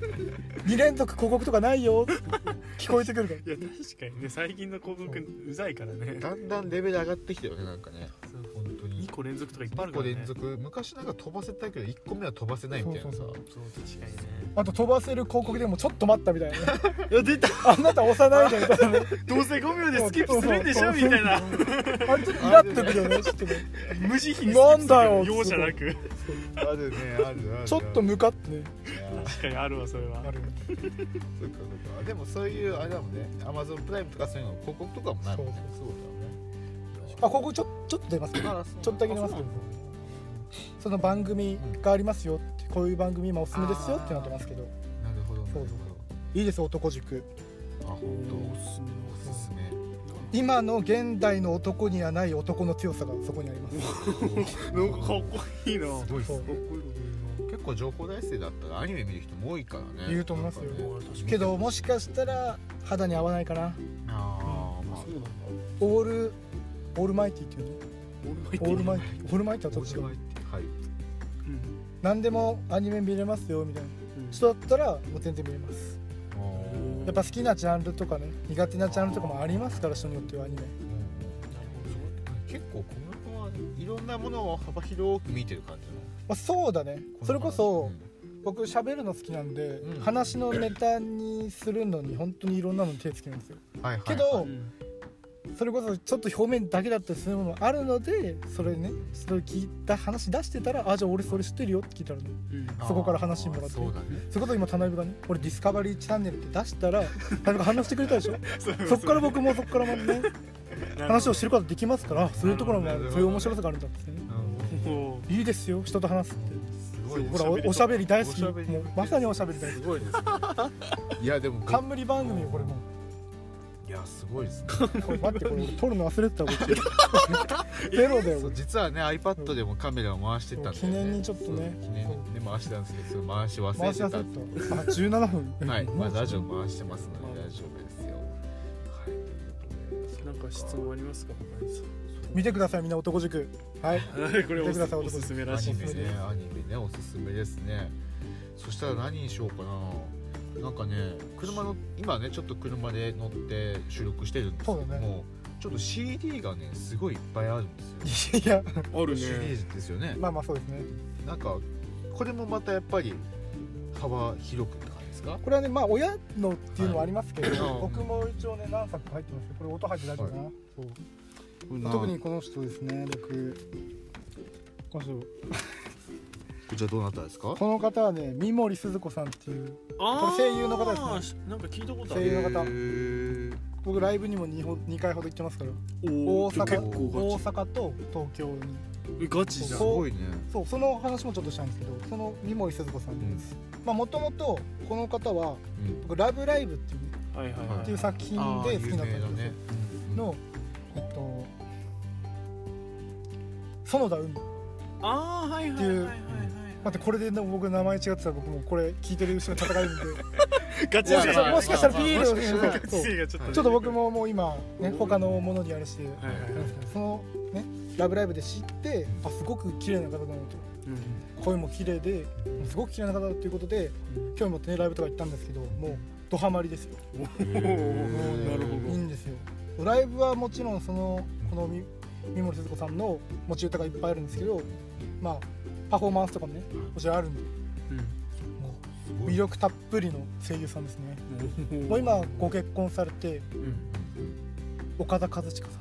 [SPEAKER 1] 2連続広告とかないよ。っつって聞こえてくるから。
[SPEAKER 2] いや確かにね最近の広告うざいからね。
[SPEAKER 3] だんだんレベル上がってきたよねなんかね。
[SPEAKER 2] そう。
[SPEAKER 3] 本当に。
[SPEAKER 2] 2個連続とかいっぱいある
[SPEAKER 3] 1個
[SPEAKER 2] からね。
[SPEAKER 3] 連続。昔なんか飛ばせたけど1個目は飛ばせないみたいなさ。
[SPEAKER 1] そうそう
[SPEAKER 2] そう確かにね。
[SPEAKER 1] あと飛ばせる広告でもちょっと待ったみたいな。ね
[SPEAKER 2] いや出た。
[SPEAKER 1] あなた押さないでみたいな。ね
[SPEAKER 2] どうせ5秒でスキップするんでしょ？みたいな。
[SPEAKER 1] あれちょっとイラっとくるよねちょっとね。
[SPEAKER 2] 無慈悲に
[SPEAKER 1] なんだよ
[SPEAKER 2] 容赦なく。
[SPEAKER 3] あるねあるある
[SPEAKER 1] ちょっと向かってね。
[SPEAKER 2] 確かにあるわそれは。
[SPEAKER 1] ある
[SPEAKER 3] そっかそっか。でもそういうあれだもんね。Amazon プライムとかそういうの広告とかもないもんね。
[SPEAKER 1] そう
[SPEAKER 3] そう
[SPEAKER 1] あここちょちょっと出ますけど。
[SPEAKER 3] だよね
[SPEAKER 1] ちょっとだけ出ますけど。その番組がありますよってこういう番組今おすすめですよってなってますけど。
[SPEAKER 3] なるほどなるほ
[SPEAKER 1] そう。そう
[SPEAKER 3] ど。
[SPEAKER 1] いいです男塾。
[SPEAKER 3] あ本当。
[SPEAKER 2] おすすめ
[SPEAKER 3] おすすめ。
[SPEAKER 1] 今の現代の男にはない男の強さがそこにあります。
[SPEAKER 2] なんかかっこいいな。
[SPEAKER 3] すごいっすね
[SPEAKER 1] そう
[SPEAKER 2] かっこい。
[SPEAKER 3] 結構情報大生だったらアニメ見る人も多いからね。
[SPEAKER 1] 言うと思いますよ。
[SPEAKER 3] ね。
[SPEAKER 1] けどもしかしたら肌に合わないかな。
[SPEAKER 3] ああまあ。
[SPEAKER 2] そうなんだ。
[SPEAKER 1] オールオールマイティっていうの？オールマイティオールマイティはどっちか
[SPEAKER 3] はい。
[SPEAKER 2] うん。
[SPEAKER 1] 何でもアニメ見れますよみたいな。
[SPEAKER 2] うん。
[SPEAKER 1] 人だったらもう全然見れます。やっぱ好きなジャンルとかね苦手なジャンルとかもありますから人によってはアニメ。
[SPEAKER 3] 結構小室君はいろんなものを幅広く見てる感じなの？
[SPEAKER 1] まあ、そうだね。それこそ
[SPEAKER 3] うん。
[SPEAKER 1] 僕喋るの好きなんで、
[SPEAKER 3] うん。
[SPEAKER 1] 話のネタにするのに本当にいろんなの手つけるんですよ。
[SPEAKER 3] はいはい。
[SPEAKER 1] けど
[SPEAKER 2] うん
[SPEAKER 1] それこそちょっと表面だけだったりするものあるのでそれねそれ聞いた話出してたらあじゃあ俺それ知ってるよって聞いたらね。
[SPEAKER 2] うん。
[SPEAKER 1] そこから話もらって。
[SPEAKER 3] そうだね。
[SPEAKER 1] それこそ今田辺がね俺ディスカバリーチャンネルって出したら田辺が反応してくれたでしょ？
[SPEAKER 2] そ
[SPEAKER 1] っから僕もそっからまでね 話を知
[SPEAKER 2] る
[SPEAKER 1] ることできますからそういうところもそういう面白さがあるんだってね。
[SPEAKER 2] も
[SPEAKER 1] いいですよ人と話すって。ほらおおしゃべり大好き。もうまさにおしゃべり大好
[SPEAKER 3] すごいですね。いやでも
[SPEAKER 1] き冠番組よこれも
[SPEAKER 3] いやすごいですね。
[SPEAKER 1] これ待ってこれ俺撮るの忘れてたこっち。ゼロだよ。
[SPEAKER 3] そう実はね iPad でもカメラを回してたんで、ね、
[SPEAKER 1] 記念にちょっとね。
[SPEAKER 3] 記念にね回してたんですけど回し忘れ
[SPEAKER 1] 回して忘
[SPEAKER 3] た
[SPEAKER 1] れてた。あ17分。
[SPEAKER 3] はい、まあ、ラジオ
[SPEAKER 1] も
[SPEAKER 3] 回してますので大丈夫ですよ。はい。
[SPEAKER 2] なんか質問ありますか？
[SPEAKER 1] 見てくださいみんな男塾。はい。
[SPEAKER 2] はい。これお
[SPEAKER 1] 見てください
[SPEAKER 2] すおすすめらしい
[SPEAKER 3] アニメ
[SPEAKER 2] ですね
[SPEAKER 3] ねアニメねおすすめですね。そしたら何にしようかななんかね車の今ねちょっと車で乗って収録してるんですけども、
[SPEAKER 1] ね
[SPEAKER 3] ちょっと CD がねすごいいっぱいあるんですよ。
[SPEAKER 1] いや。
[SPEAKER 2] ある
[SPEAKER 3] シリー
[SPEAKER 2] ね
[SPEAKER 3] ズですよね。
[SPEAKER 1] まあまあそうですね。
[SPEAKER 3] なんかこれもまたやっぱり幅広くって感じですか？
[SPEAKER 1] これはねまあ親のっていうのもありますけど、
[SPEAKER 3] はい。
[SPEAKER 1] 僕も一応ね何作か入ってますけどこれ音入って大丈夫かな、そう。特にこの人ですね僕。この人
[SPEAKER 3] こちらどうなったんですか？
[SPEAKER 1] この方はね三森すず子さんっていうこれ声優の方です
[SPEAKER 2] なんか聞いたことある。
[SPEAKER 1] 声優の方。僕ライブにも 2, 2回ほど行ってますから大阪大阪と東京に。
[SPEAKER 2] えガチじゃん。
[SPEAKER 3] すごいね。
[SPEAKER 1] そうその話もちょっとしたんですけどその三森すず子さんです、まあもともとこの方は
[SPEAKER 3] うん。
[SPEAKER 1] 僕「ラブライブ!」っていう,、ね、
[SPEAKER 2] はいはい
[SPEAKER 1] っていう作品で好きになったんですのえっと園田海
[SPEAKER 2] ああはいはいはいはいはい
[SPEAKER 1] 待ってこれで僕名前違ってたら僕もうこれ聞いてる後ろに戦えるんで。
[SPEAKER 2] ガチ
[SPEAKER 1] もしかした
[SPEAKER 3] まあ
[SPEAKER 1] らもしかしたらビールを
[SPEAKER 2] ちょっと
[SPEAKER 1] 僕ももう今ね他のものにあれして。そのね「ラブライブ!」で知ってあすごく綺麗な方だなと。
[SPEAKER 2] うん。
[SPEAKER 1] 声も綺麗ですごく綺麗な方だということで興味持ってねライブとか行ったんですけどもうドハマりですよ。
[SPEAKER 2] おおなるほど。
[SPEAKER 1] いいんですよ。ライブはもちろんそのこのみ三森すず子さんの持ち歌がいっぱいあるんですけどまあパフォーマンスとかもねこちらあるんで。
[SPEAKER 2] うん。
[SPEAKER 1] 魅力たっぷりの声優さんですね。もう今ご結婚されて
[SPEAKER 2] うん。
[SPEAKER 1] 岡田和親さんとね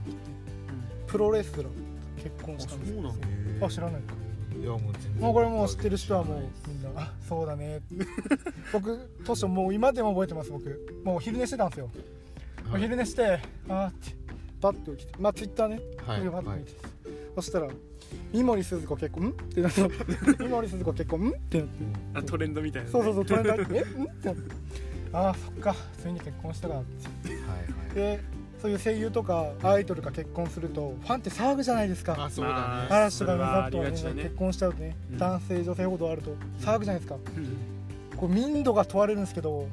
[SPEAKER 1] プロレスラーと結婚したんですよ
[SPEAKER 2] あ
[SPEAKER 1] 知らないか。
[SPEAKER 3] いやもう
[SPEAKER 1] もうこれもう知ってる人はもうみんなあそうだね。僕当初もう今でも覚えてます僕。もう昼寝してたんですよ、お
[SPEAKER 3] はい。
[SPEAKER 1] 昼寝してあーってバッと起きてまあツイッターね。
[SPEAKER 3] はい。
[SPEAKER 1] バッと見て、そしたら三森すず子結婚？んってなって。三森すず子結婚？んってなって。
[SPEAKER 2] あトレンドみたいなね。
[SPEAKER 1] そうそうそうトレンドえんってな。ってああそっか。ついに結婚したかって。
[SPEAKER 3] はいはい。
[SPEAKER 1] でそういう声優とかアイドルが結婚するとファンって騒ぐじゃないですか。
[SPEAKER 3] あそうだね。
[SPEAKER 2] あ
[SPEAKER 1] 嵐とかの
[SPEAKER 2] それは
[SPEAKER 1] ザッとかね。結婚しちゃうとね、
[SPEAKER 2] うん。
[SPEAKER 1] 男性女性ほどあると騒ぐじゃないですか。
[SPEAKER 2] うん。
[SPEAKER 1] こう民度が問われるんですけど
[SPEAKER 3] はい。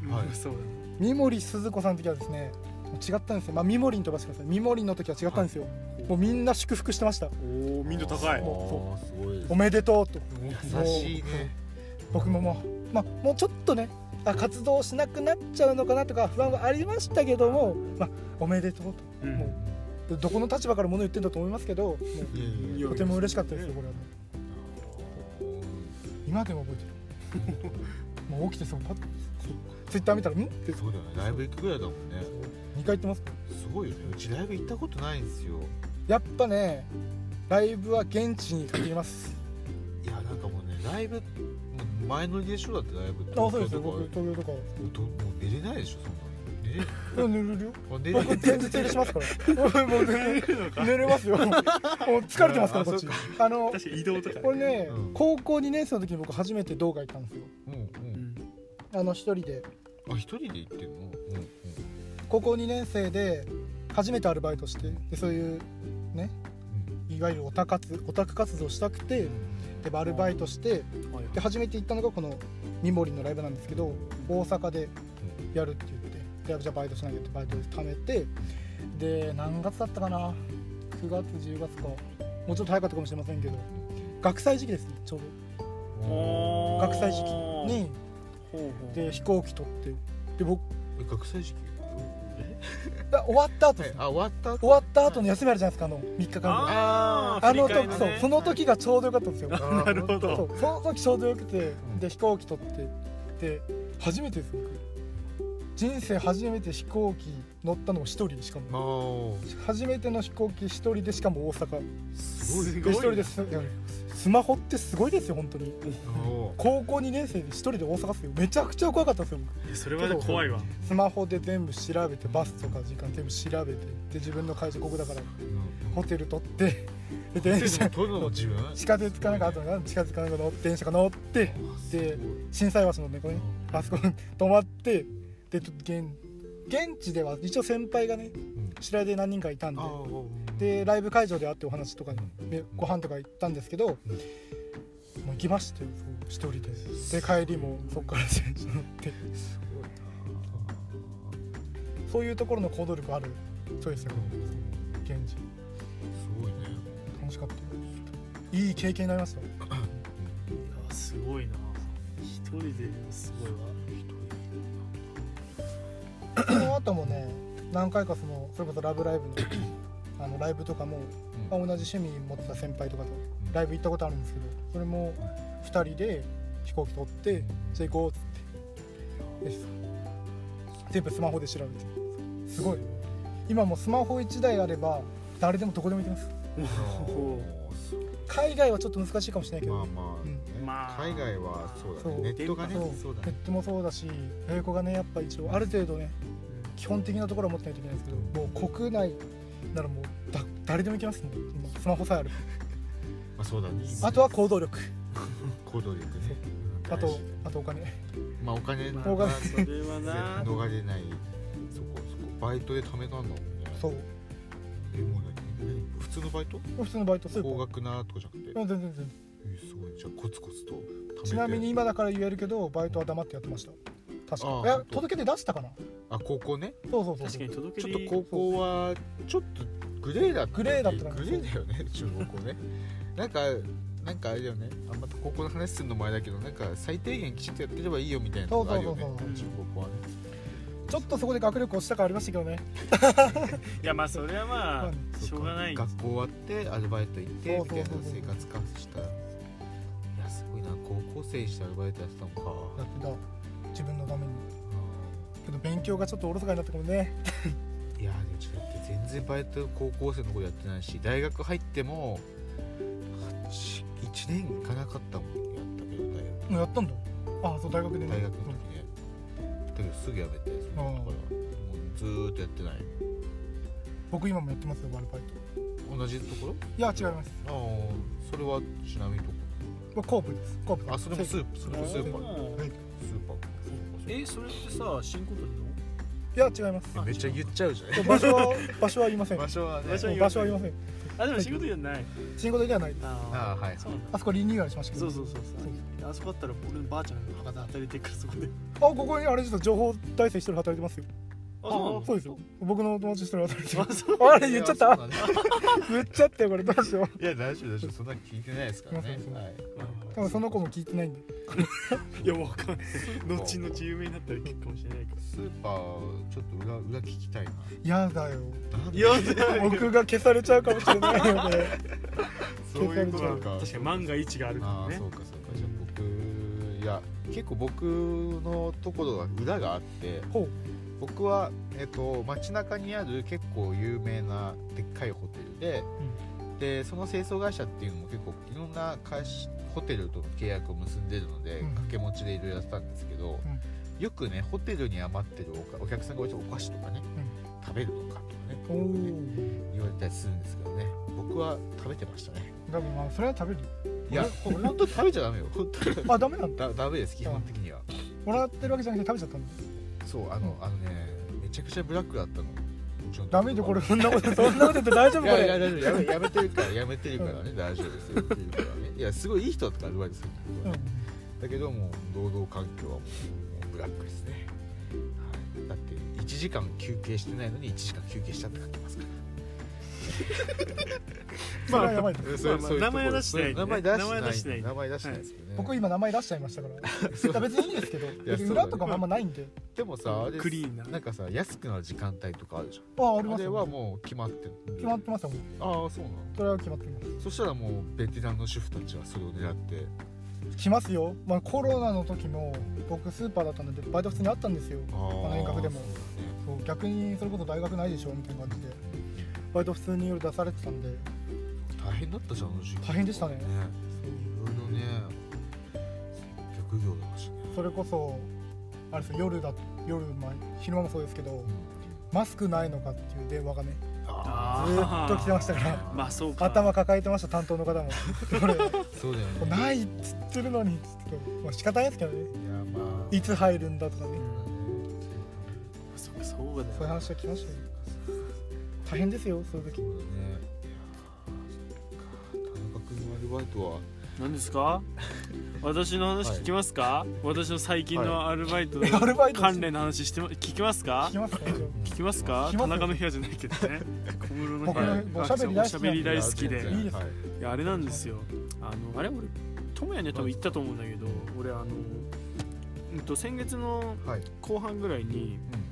[SPEAKER 1] 三森鈴子さんの時はですね違ったんですよ。まあ三森とかしてください。三森の時は違ったんですよ、もうみんな祝福してました。
[SPEAKER 2] おお民度高い。
[SPEAKER 3] あーすごい
[SPEAKER 1] おめでとうと。
[SPEAKER 3] 優しいね。
[SPEAKER 1] 僕ももうまあもうちょっとねあ活動しなくなっちゃうのかなとか不安はありましたけども、まあ、おめでとう
[SPEAKER 2] うん。
[SPEAKER 1] もとどこの立場から物言ってんだと思いますけどもうとても嬉しかったですよこれはもう今でも覚えてる。もう起きてそうパッと。ツイッター見たら「ん?」って
[SPEAKER 3] そうだよね。ライブ行くぐらいだもんね。
[SPEAKER 1] 2回言ってます
[SPEAKER 3] すごいよね。うちライブ行ったことないんですよ。
[SPEAKER 1] やっぱねライブは現地に限ります。
[SPEAKER 3] いやなんかもうねライブもう前乗りでしょ？だってライブ
[SPEAKER 1] あそうですよ。僕東京とか。
[SPEAKER 3] もうどもう寝れないでしょそんなの。寝れ
[SPEAKER 1] るよ。
[SPEAKER 3] あ寝れ
[SPEAKER 1] 僕前日入れしますから。もう寝れ寝れますよ。もう疲れてますからこっち。
[SPEAKER 3] あ
[SPEAKER 1] の
[SPEAKER 2] 移動とか
[SPEAKER 1] これね、
[SPEAKER 3] うん。
[SPEAKER 1] 高校2年生の時に僕初めて動画行ったんですよ。
[SPEAKER 3] うんう
[SPEAKER 2] うんん。
[SPEAKER 1] あの一人で。
[SPEAKER 3] あ一人で行ってんの？
[SPEAKER 1] 高校2年生で初めてアルバイトしてでそういうねいわゆるオタ活オタク活動したくてでアルバイトして
[SPEAKER 2] はい
[SPEAKER 1] で初めて行ったのがこの三森のライブなんですけど大阪でやるって言ってでじゃあバイトしなきゃってバイトで貯めてで何月だったかな？9月10月か。もうちょっと早かったかもしれませんけど学祭時期ですねちょうど。学祭時期。にで飛行機取って。で僕
[SPEAKER 3] え学祭時期？
[SPEAKER 1] だ終わった後。
[SPEAKER 3] あ終わった後。
[SPEAKER 1] 終わった後の休みあるじゃないですかあの3日間ぐらい
[SPEAKER 2] あー
[SPEAKER 1] あの時、そうその時がちょうどよかったんですよ。
[SPEAKER 3] あ
[SPEAKER 2] なるほど。
[SPEAKER 1] そうその時ちょうどよくて
[SPEAKER 3] ん。
[SPEAKER 1] で飛行機取ってで初めてです僕人生初めて飛行機乗ったのも一人しかも。
[SPEAKER 3] あ
[SPEAKER 1] 初めての飛行機一人でしかも大阪。
[SPEAKER 3] すごい。
[SPEAKER 2] す
[SPEAKER 1] で一人です。スマホってすごいですよ本当に。高校2年生で一人で大阪っすよ。めちゃくちゃ怖かったですよ僕。
[SPEAKER 2] それはね怖いわ。
[SPEAKER 1] スマホで全部調べてバスとか時間全部調べてで自分の会社ここだからホテル取ってで電車
[SPEAKER 3] 撮るのも自分？
[SPEAKER 1] 地下鉄かなんかあと地下鉄かなんか乗って電車が乗ってで心斎橋のねこれねあそこに泊まってで現現地では一応先輩がね白井で何人かいたんででライブ会場で会ってお話とかにでご飯とか行ったんですけど、もう行きましたよ一人で。で帰りもそっから電車乗ってそういうところの行動力あるそうですよ現地。
[SPEAKER 3] すごいね。
[SPEAKER 1] 楽しかった。いい経験になりました。
[SPEAKER 2] いやすごいな。一人ですごいわ
[SPEAKER 1] その後もね何回かそのそれこそ「ラブライブの」あのライブとかも、まあ、同じ趣味持ってた先輩とかとライブ行ったことあるんですけどそれも2人で飛行機取って「じゃあ行こう」っつって。で全部スマホで調べて。すごい。今もうスマホ1台あれば誰でもどこでも行けます。
[SPEAKER 2] お
[SPEAKER 1] 海外はちょっと難しいかもしれないけど、
[SPEAKER 3] まあまあ
[SPEAKER 1] うん。
[SPEAKER 3] ね
[SPEAKER 2] まあ。
[SPEAKER 3] 海外はそうだ
[SPEAKER 1] そう。
[SPEAKER 3] ねネットがね。
[SPEAKER 1] そう。
[SPEAKER 3] そうだね。
[SPEAKER 1] ネットもそうだし英語がねやっぱ一応ある程度ね基本的なところは持ってないといけないんですけどもう国内ならもうだ誰でも行けますね。今スマホさえある
[SPEAKER 3] まあそうだね。
[SPEAKER 1] あとは行動力。
[SPEAKER 3] 行動力ね。
[SPEAKER 1] あとあとお金。
[SPEAKER 3] まあお金
[SPEAKER 2] まあ
[SPEAKER 1] 動画
[SPEAKER 2] まあそれはな。
[SPEAKER 3] 逃れない。そこそこ。バイトで貯めたんだもんね。
[SPEAKER 1] そう。
[SPEAKER 3] えもう通のバイト？
[SPEAKER 1] 普通のバイトスーパー。
[SPEAKER 3] 高額なとかじゃなくて？
[SPEAKER 1] うん全然全然。
[SPEAKER 3] えすごい。じゃあコツコツと貯めて。
[SPEAKER 1] ちなみに今だから言えるけどバイトは黙ってやってました。確か。いや
[SPEAKER 3] あ本当。
[SPEAKER 1] 届け出出したかな？
[SPEAKER 3] あ高校ね？
[SPEAKER 1] そうそうそう。
[SPEAKER 2] 確かに届
[SPEAKER 3] ちょっと高校はちょっとグレーだった
[SPEAKER 1] グレーだったな
[SPEAKER 3] グレーだよね中高校ね。なんかなんかあれだよね。あまた高校の話するのもあれだけどなんか最低限きちっとやってればいいよみたいなのがあるよね。
[SPEAKER 1] そうそうそうそう。
[SPEAKER 3] 中高校はね
[SPEAKER 1] ちょっとそこで学力落ちた感ありましたけどね。
[SPEAKER 2] いやまあそれはまあしょうがない。
[SPEAKER 3] 学校終わってアルバイト行ってみたいな生活かした。いやすごいな。高校生にしてアルバイトやってたのか。
[SPEAKER 1] やってた。自分のために。けど勉強がちょっとおろそかになったかもね。
[SPEAKER 3] いやでもちょっとだって全然バイト高校生の頃やってないし大学入っても1年行かなかったもん。やったけど大学
[SPEAKER 1] もうやったんだ。あそう大学でね。
[SPEAKER 3] 大学の時ねだけどすぐやめてそからもうずーっとやってない。
[SPEAKER 1] 僕今もやってますよアルバイト。
[SPEAKER 3] 同じところ？
[SPEAKER 1] いや違います。
[SPEAKER 3] ああそれはちなみにどこ？
[SPEAKER 1] これコープです。コープ
[SPEAKER 3] あそれもスープそれもスーパー。
[SPEAKER 1] はい。
[SPEAKER 3] スーパー。
[SPEAKER 2] えそれってさ新ことにの？
[SPEAKER 1] いや違います。
[SPEAKER 3] えめっちゃ言っちゃうじゃん。
[SPEAKER 1] 場所は場所は言いません。
[SPEAKER 3] 場所はね。
[SPEAKER 2] 場所は
[SPEAKER 1] 場所は言いません
[SPEAKER 2] あでも仕事じゃない。
[SPEAKER 1] 仕事ではない。です
[SPEAKER 2] あ
[SPEAKER 3] あーはい
[SPEAKER 2] そうなんだ。
[SPEAKER 1] あそこリニューアルしましたけど。
[SPEAKER 2] そうそうそうそう。あそこだったら俺のばあちゃんが博多働いてるからそこで。
[SPEAKER 1] あここにあれですよ。情報大生一人働いてますよ
[SPEAKER 2] あそう
[SPEAKER 1] ですよ僕の友達一人働いてま
[SPEAKER 2] あ
[SPEAKER 1] れ言っちゃった？言っちゃったよこれどうしよう。
[SPEAKER 3] いや大丈夫大丈夫。そんな聞いてないですからね。はい。
[SPEAKER 1] 多分その子も聞いてないんで。
[SPEAKER 2] いやわかんない。後々有名になったら聞くかもしれないか
[SPEAKER 3] スーパーちょっと裏裏聞きたいな。
[SPEAKER 1] やだよ。
[SPEAKER 3] なんで？
[SPEAKER 2] いや
[SPEAKER 1] 僕が消されちゃうかもしれないよね。
[SPEAKER 3] そういうことか。
[SPEAKER 2] 確かに万が一があるか
[SPEAKER 3] あ
[SPEAKER 2] らね。
[SPEAKER 3] あそうかそうか。じゃあ僕いや結構僕のところは裏があって。
[SPEAKER 1] ほう
[SPEAKER 3] 僕は、えっと街中にある結構有名なでっかいホテルで、でその清掃会社っていうのも結構いろんな会社ホテルとの契約を結んでるので、
[SPEAKER 1] うん。
[SPEAKER 3] 掛け持ちでいろいろやってたんですけど、よくねホテルに余ってるお客さんが置いてるお菓子とかね、食べるのかとかね
[SPEAKER 1] おお
[SPEAKER 3] 言われたりするんですけどね僕は食べてましたね。
[SPEAKER 1] 多分まあそれは食べる。
[SPEAKER 3] いやほ本当に食べちゃダメよ
[SPEAKER 1] あダメなんだ。
[SPEAKER 3] だダメです基本的には。
[SPEAKER 1] もらってるわけじゃなくて食べちゃったんだ
[SPEAKER 3] そうあのあのねめちゃくちゃブラックだったの。
[SPEAKER 1] ダメでこれそんなこと そんなこと言って大丈夫
[SPEAKER 3] やめやめてるからやめてるからね大丈夫ですよ。やめてるからね。いやすごいいい人だったらアドバイスするんだけどね。だけども労働環境はもうブラックですね、はい、だって1時間休憩してないのに1時間休憩したって書きますから
[SPEAKER 1] それはやばい
[SPEAKER 2] 名前出してない
[SPEAKER 3] 名前出してない
[SPEAKER 2] 名前出してない
[SPEAKER 3] で。すけどね、
[SPEAKER 1] 僕今名前出しちゃいましたから。別にいいんですけど裏とかもあんまないんで。
[SPEAKER 3] でもさあれ
[SPEAKER 2] クリーンな。
[SPEAKER 3] なんかさ安くなる時間帯とかあるじ
[SPEAKER 1] あああ
[SPEAKER 3] ゃん。あれ
[SPEAKER 1] りますよ。
[SPEAKER 3] はもう決まってる
[SPEAKER 1] 決まってます
[SPEAKER 3] ああそうなの
[SPEAKER 1] それは決まってます。
[SPEAKER 3] そしたらもうベテランの主婦たちはそれを狙って。
[SPEAKER 1] 来ますよ、まあ、コロナの時も僕スーパーだったのでバイト普通にあったんですよ。
[SPEAKER 3] あ
[SPEAKER 1] の遠隔でも。逆にそれこそ大学ないでしょみたいな感じでバイト普通に夜出されてたんで。
[SPEAKER 3] 大変だったじゃんあの時期。
[SPEAKER 1] 大変でしたね。
[SPEAKER 3] ね。いろいろね接客業だしね。
[SPEAKER 1] それこそあれですよ夜だ夜、まあ、昼間もそうですけどマスクないのかっていう電話がね
[SPEAKER 2] あ
[SPEAKER 1] ずーっと来てましたから
[SPEAKER 2] まあそうか。
[SPEAKER 1] 頭抱えてました担当の方も。これ
[SPEAKER 3] そうだよね。
[SPEAKER 1] ないっつってるのにっつって、まあ、仕方ないですけどね。
[SPEAKER 3] いやまあ。
[SPEAKER 1] いつ入るんだとかね。
[SPEAKER 2] そうかそうだ
[SPEAKER 1] そういう
[SPEAKER 2] よ
[SPEAKER 1] 話が来ましたよ大変ですよそういう時。
[SPEAKER 3] そうだね。いやーそっか。田中君のアルバイトは。
[SPEAKER 2] 何ですか？私の話聞きますか、私の最近のアルバイト
[SPEAKER 1] えアルバイト
[SPEAKER 2] 関連の話しても聞きますか？
[SPEAKER 1] 聞きますか？
[SPEAKER 2] 聞きますか？
[SPEAKER 1] 聞きます
[SPEAKER 2] 田中の部屋じゃないけどね。小室の部
[SPEAKER 1] 僕
[SPEAKER 2] 屋
[SPEAKER 1] のおしゃべり大好きなんで。
[SPEAKER 2] おしゃべり大好きで。
[SPEAKER 3] いや全然
[SPEAKER 1] いいです
[SPEAKER 3] はい
[SPEAKER 2] いやあれなんですよ。あのあれ俺智也には多分言ったと思うんだけど俺あの、うん、と先月の
[SPEAKER 3] はい。
[SPEAKER 2] 後半ぐらいに
[SPEAKER 3] うん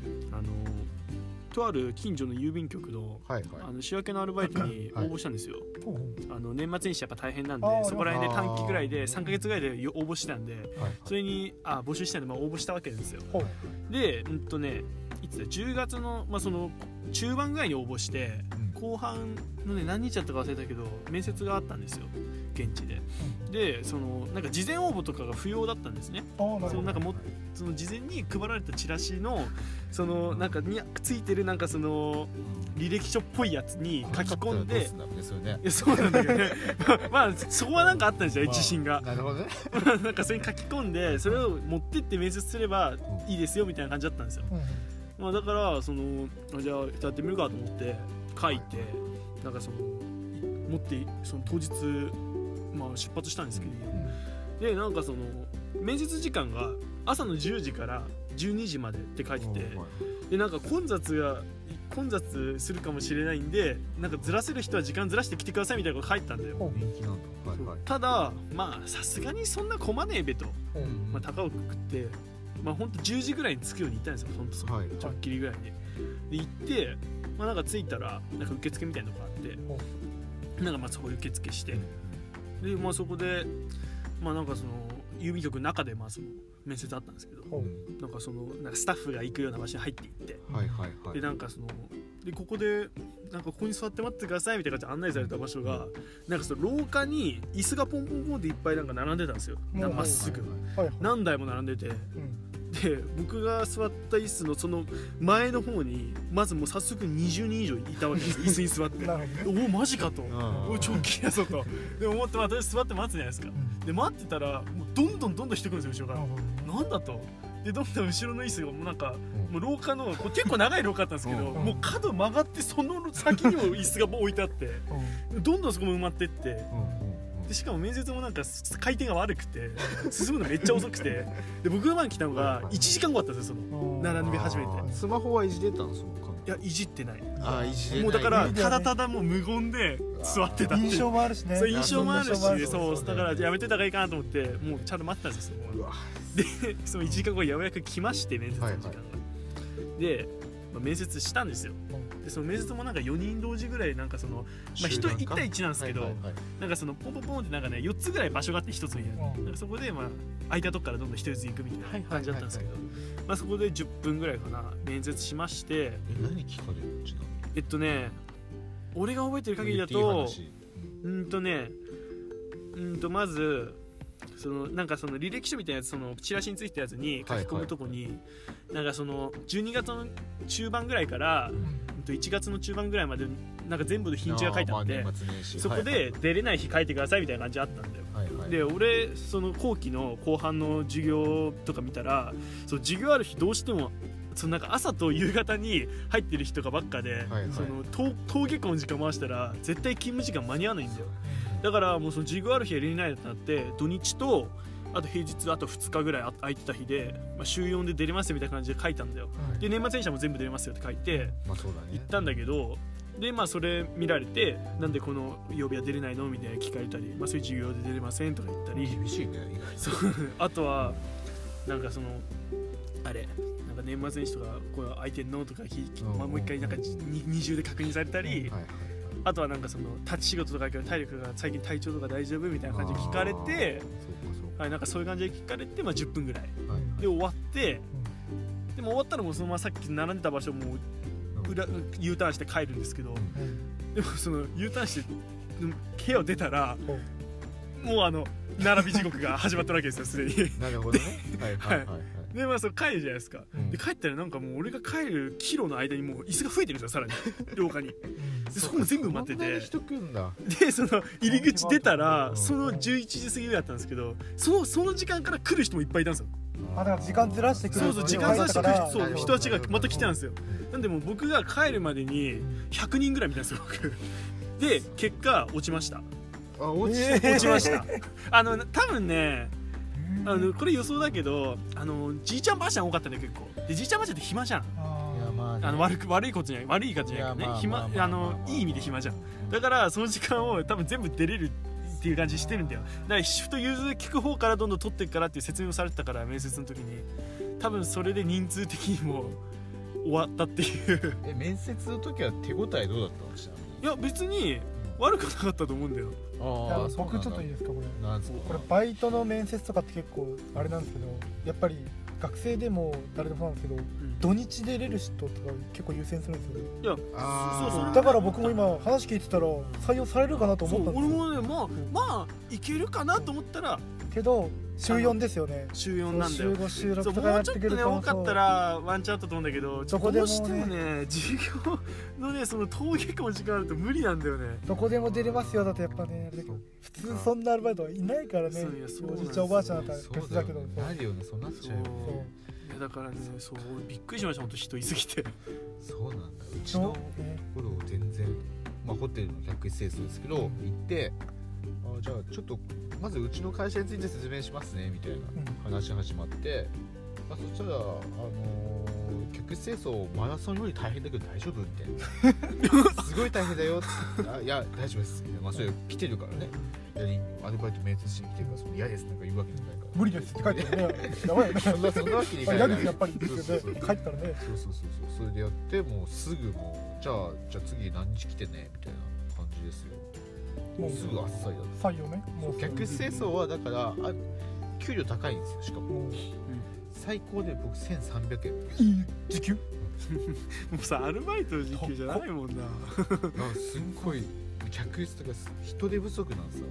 [SPEAKER 2] とある近所の郵便局の
[SPEAKER 3] はいはい。
[SPEAKER 2] あの仕分けのアルバイトに応募したんですよ、
[SPEAKER 1] ほうほう
[SPEAKER 2] あの年末年始やっぱ大変なんでそこら辺で短期ぐらいで3ヶ月ぐらいで応募してたんで
[SPEAKER 3] はい
[SPEAKER 2] それにあ募集したんで、まあ、応募したわけですよ。
[SPEAKER 1] ほう。
[SPEAKER 2] でうんとねいつだ10月の,、まあその中盤ぐらいに応募して
[SPEAKER 3] うん
[SPEAKER 2] 後半のね何日だったか忘れたけど面接があったんですよ。現地で。でそのなんか事前応募とかが不要だったんですね。そのなんかもその事前に配られたチラシのそのなんかについてるなんかその履歴書っぽいやつに書き込んで
[SPEAKER 3] そ
[SPEAKER 2] うなんだけどね。まあそこはなんかあったんですよ、
[SPEAKER 3] まあ
[SPEAKER 2] 自信が。
[SPEAKER 3] なるほどね。
[SPEAKER 2] なんかそれに書き込んでそれを持ってって面接すればいいですよみたいな感じだったんですよ、
[SPEAKER 1] うん。
[SPEAKER 2] まあ、だからそのあじゃあやってみるかと思って書いてなんかその持ってその当日、まあ、出発したんですけど、でなんかその面接時間が朝の10時から12時までって書いてて、でなんか混雑が混雑するかもしれないんでなんかずらせる人は時間ずらして来てくださいみたいなこと書いてたんだよ、ただまあさすがにそんな混まねえべと、まあ、高をくくってまあほんと10時ぐらいに着くように行ったんですよほんとその
[SPEAKER 3] はい
[SPEAKER 2] ちょっきりぐらいにで行ってまあなんか着いたらなんか受付みたいなのがあって
[SPEAKER 1] ほ
[SPEAKER 2] なんかまあそこ受付してでまあそこでまあなんかその郵便局の中でまあその面接あったんですけどなんかそのなんかスタッフが行くような場所に入っていって
[SPEAKER 3] はいはいはい。
[SPEAKER 2] でなんかそのでここでなんかここに座って待ってくださいみたいな感じで案内された場所がなんかその廊下に椅子がポンポンポンっていっぱいなんか並んでたんですよ。まっすぐ。何台も並んでて
[SPEAKER 1] うん
[SPEAKER 2] で僕が座った椅子のその前の方にまずもう早速20人以上いたわけです。よ 椅子に座って。おおマジかと。
[SPEAKER 3] ん。
[SPEAKER 2] お超気やぞと。で思ってまあとりあえず座って待つじゃないですか。で待ってたらもうどんどんどんどん人来るんですよ後ろから。なんだと。でどんどん後ろの椅子がもうなんか
[SPEAKER 3] うん。
[SPEAKER 2] もう廊下のこう結構長い廊下だったんですけど、
[SPEAKER 3] うん。
[SPEAKER 2] もう角曲がってその先にも椅子がもう置いてあって。どんどんそこも埋まってって。
[SPEAKER 3] うんうん
[SPEAKER 2] でしかも面接もなんか回転が悪くて 進むのめっちゃ遅くてで僕が前に来たのが1時間後だったんですよその並び始めて。
[SPEAKER 3] スマホはいじれたのその
[SPEAKER 2] いやいじってない。
[SPEAKER 3] あーい。じ
[SPEAKER 2] もうだからただただもう無言で座ってた
[SPEAKER 1] 印象もあるしね。
[SPEAKER 2] そう印象もあるしそう
[SPEAKER 3] だ
[SPEAKER 2] からやめてた方がいいかなと思ってもうちゃんと待ってたんですよでその1時間後ようやく来まして面接の時間が、で、まあ、面接したんですよ。でその面接もなんか4人同時ぐらいなんかその、まあ、人1対1なんですけど、
[SPEAKER 3] はいはいはい。
[SPEAKER 2] なんかそのポンポンポンってなんかね4つぐらい場所があって1つの家に。
[SPEAKER 1] うん。
[SPEAKER 2] なんかそこでまあ空いたとこからどんどん1人ずつ行くみたいな感じだったんですけど、まあ、そこで10分ぐらいかな面接しまして。
[SPEAKER 3] え何聞かれる？
[SPEAKER 2] えっとね俺が覚えてる限りだと
[SPEAKER 3] 話。
[SPEAKER 2] うんとねうんとまずそのなんかその履歴書みたいなやつそのチラシについたやつに書き込むとこに、なんかその12月の中盤ぐらいから、うん。と1月の中盤ぐらいまでなんか全部で日にちが書いてあって、
[SPEAKER 3] まあ
[SPEAKER 2] そこで出れない日書いてくださいみたいな感じあったんだよ。
[SPEAKER 3] はいはい。はい
[SPEAKER 2] で俺その後期の後半の授業とか見たらそう授業ある日どうしてもそのなんか朝と夕方に入ってる日とかばっかで、
[SPEAKER 3] はいはい。
[SPEAKER 2] その登登下校の時間回したら絶対勤務時間間に合わないんだよだからもうその授業ある日やれないってなって土日とあと平日あと2日ぐらいあ空いてた日で、まあ、週4で出れますよみたいな感じで書いたんだよ。で年末年始はもう全部出れますよって書いて
[SPEAKER 3] まあそうだね。
[SPEAKER 2] 行ったんだけどでまあそれ見られてなんでこの曜日は出れないのみたいな聞かれたり、まあ、そういう授業で出れませんとか言ったり。
[SPEAKER 3] 厳しいね
[SPEAKER 2] そう あとはなんかそのあれなんか年末年始とかこれ空いてんのとかまあ、もう一回なんかに二重で確認されたり、
[SPEAKER 3] はいはいはい
[SPEAKER 2] あとはなんかその立ち仕事とかやけど体力が最近体調とか大丈夫みたいな感じで聞かれてはい、なんかそういう感じで聞かれて、まあ、10分ぐらい。で終わってでも終わったらもうそのままさっき並んでた場所も裏 U ターンして帰るんですけどでもその U ターンしてうん部屋を出たらもうあの並び地獄が始まったわけですよすでに。
[SPEAKER 3] なるほどね。はい
[SPEAKER 2] でまあそれ帰るじゃないですか、
[SPEAKER 3] うん。
[SPEAKER 2] で帰ったらなんかもう俺が帰るキロの間にもう椅子が増えてるんですよさらに。廊下に。でそこも全部埋まってて。
[SPEAKER 3] そんなに人来んだ。
[SPEAKER 2] でその入り口出たら
[SPEAKER 3] うん
[SPEAKER 2] その11時過ぎだったんですけどそのその時間から来る人もいっぱいいたんですよ。
[SPEAKER 1] あだから時間ずらしてくる
[SPEAKER 2] そうそう時間ずらしてくる人そう人たちがまた来てたんですよ。なんでもう僕が帰るまでに100人ぐらい見たんですよ僕。で結果落ちました。
[SPEAKER 3] あ落ち
[SPEAKER 1] えー
[SPEAKER 2] 落ちました。あの多分ねあのこれ予想だけどあのじいちゃんばあちゃん多かったんだよ結構。でじいちゃんばあちゃんって暇じゃん
[SPEAKER 3] あ
[SPEAKER 2] の悪く 悪いことじゃない悪い言い方じゃないけどね暇あのいい意味で暇じゃん。だからその時間を多分全部出れるっていう感じしてるんだよ。だからシフト融通聞く方からどんどん取っていくからっていう説明をされてたから面接の時に。多分それで人数的にも終わったっていう。
[SPEAKER 3] え面接の時は手応えどうだったの？した
[SPEAKER 2] いや別に悪くなかったと思うんだよ。
[SPEAKER 3] ああ
[SPEAKER 1] 僕ちょっといいですかこれ。
[SPEAKER 3] なんですか？
[SPEAKER 1] これバイトの面接とかって結構あれなんですけどやっぱり学生でも誰でもそうなんですけど土日で出れる人とか結構優先するんですよね。
[SPEAKER 2] いやそうそう。
[SPEAKER 1] だから僕も今話聞いてたら採用されるかなと思ったんですよ。
[SPEAKER 2] 俺もねまあまあいけるかなと思ったら
[SPEAKER 1] けど週4ですよね。
[SPEAKER 2] 週4なんだよ。
[SPEAKER 1] 週5週6
[SPEAKER 2] そう
[SPEAKER 1] とか
[SPEAKER 2] もうちょっと
[SPEAKER 1] やってくると
[SPEAKER 2] ね多かったらワンチャンあったと思うんだけど
[SPEAKER 1] どこでもね。
[SPEAKER 2] どうしてもね授業のねその登下校の時間あると無理なんだよね。
[SPEAKER 1] どこでも出れますよだってやっぱね普通そんなアルバイトはいないからね。おじいちゃんおばあちゃんだったら
[SPEAKER 3] そう
[SPEAKER 1] 別だけど
[SPEAKER 3] よねなるよねそう。なっちゃうよね
[SPEAKER 2] そう。いやだからねそうびっくりしました本当人いすぎて。
[SPEAKER 3] そうなんだうち
[SPEAKER 1] そう
[SPEAKER 3] の
[SPEAKER 1] ね
[SPEAKER 3] 頃全然まあホテルの客室清掃ですけど行ってあじゃあちょっとまずうちの会社について説明しますねみたいな話始まって、あ、そしたら、あのー客室清掃マラソンより大変だけど大丈夫みたいな。すごい大変だよ。あいや大丈夫です。みたいなまあそれ来てるからね。いやアルバイト面接しに来てるからその嫌です。なんか言うわけじゃないから。
[SPEAKER 1] 無理ですって書いてあるね。やばいよね。
[SPEAKER 3] そんなそんなわけにいか
[SPEAKER 1] あ
[SPEAKER 3] ない。
[SPEAKER 1] 嫌ですやっぱり。ですよね
[SPEAKER 3] そうそうそう。
[SPEAKER 1] 帰ったらね。
[SPEAKER 3] そうそうそうそう。それでやってもうすぐもうじゃあじゃあ次何日来てね？みたいな感じですよ
[SPEAKER 1] もう
[SPEAKER 3] すぐあっさりだ。っ
[SPEAKER 1] 採用ね。もう
[SPEAKER 3] た客室清掃はだからあ給料高いんですよしかも。最高で僕1300円。
[SPEAKER 1] いい時給？
[SPEAKER 2] もうさアルバイトの時給じゃないもんな。
[SPEAKER 3] なんかすんごい客室とか人手不足なんですよ。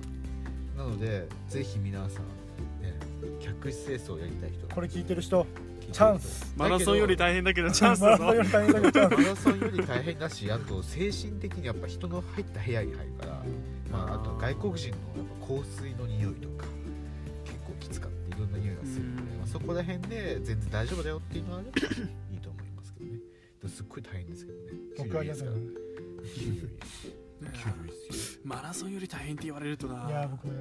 [SPEAKER 3] なのでぜひ皆さんね客室清掃やりたい人。
[SPEAKER 1] これ聞いてる人チャンス。
[SPEAKER 2] マラソンより大変だけどチ
[SPEAKER 1] マ
[SPEAKER 2] ャンスだぞ。
[SPEAKER 1] ラソンより大変だけどチャンス
[SPEAKER 3] マラソンより大変だしあと精神的にやっぱ人の入った部屋に入るから、まあ、あと外国人のやっぱ香水の匂いとか結構きつかっていろんな匂いがするので、
[SPEAKER 2] うん。
[SPEAKER 3] まあ、そこら辺で全然大丈夫だよっていうのはあればいいと思いますけどね。でもすっごい大変ですけどね。
[SPEAKER 1] 僕は嫌だよ
[SPEAKER 3] 給料いいですから。給料いいです給料いいですよ
[SPEAKER 2] マラソンより大変って言われるとな。い
[SPEAKER 1] や僕も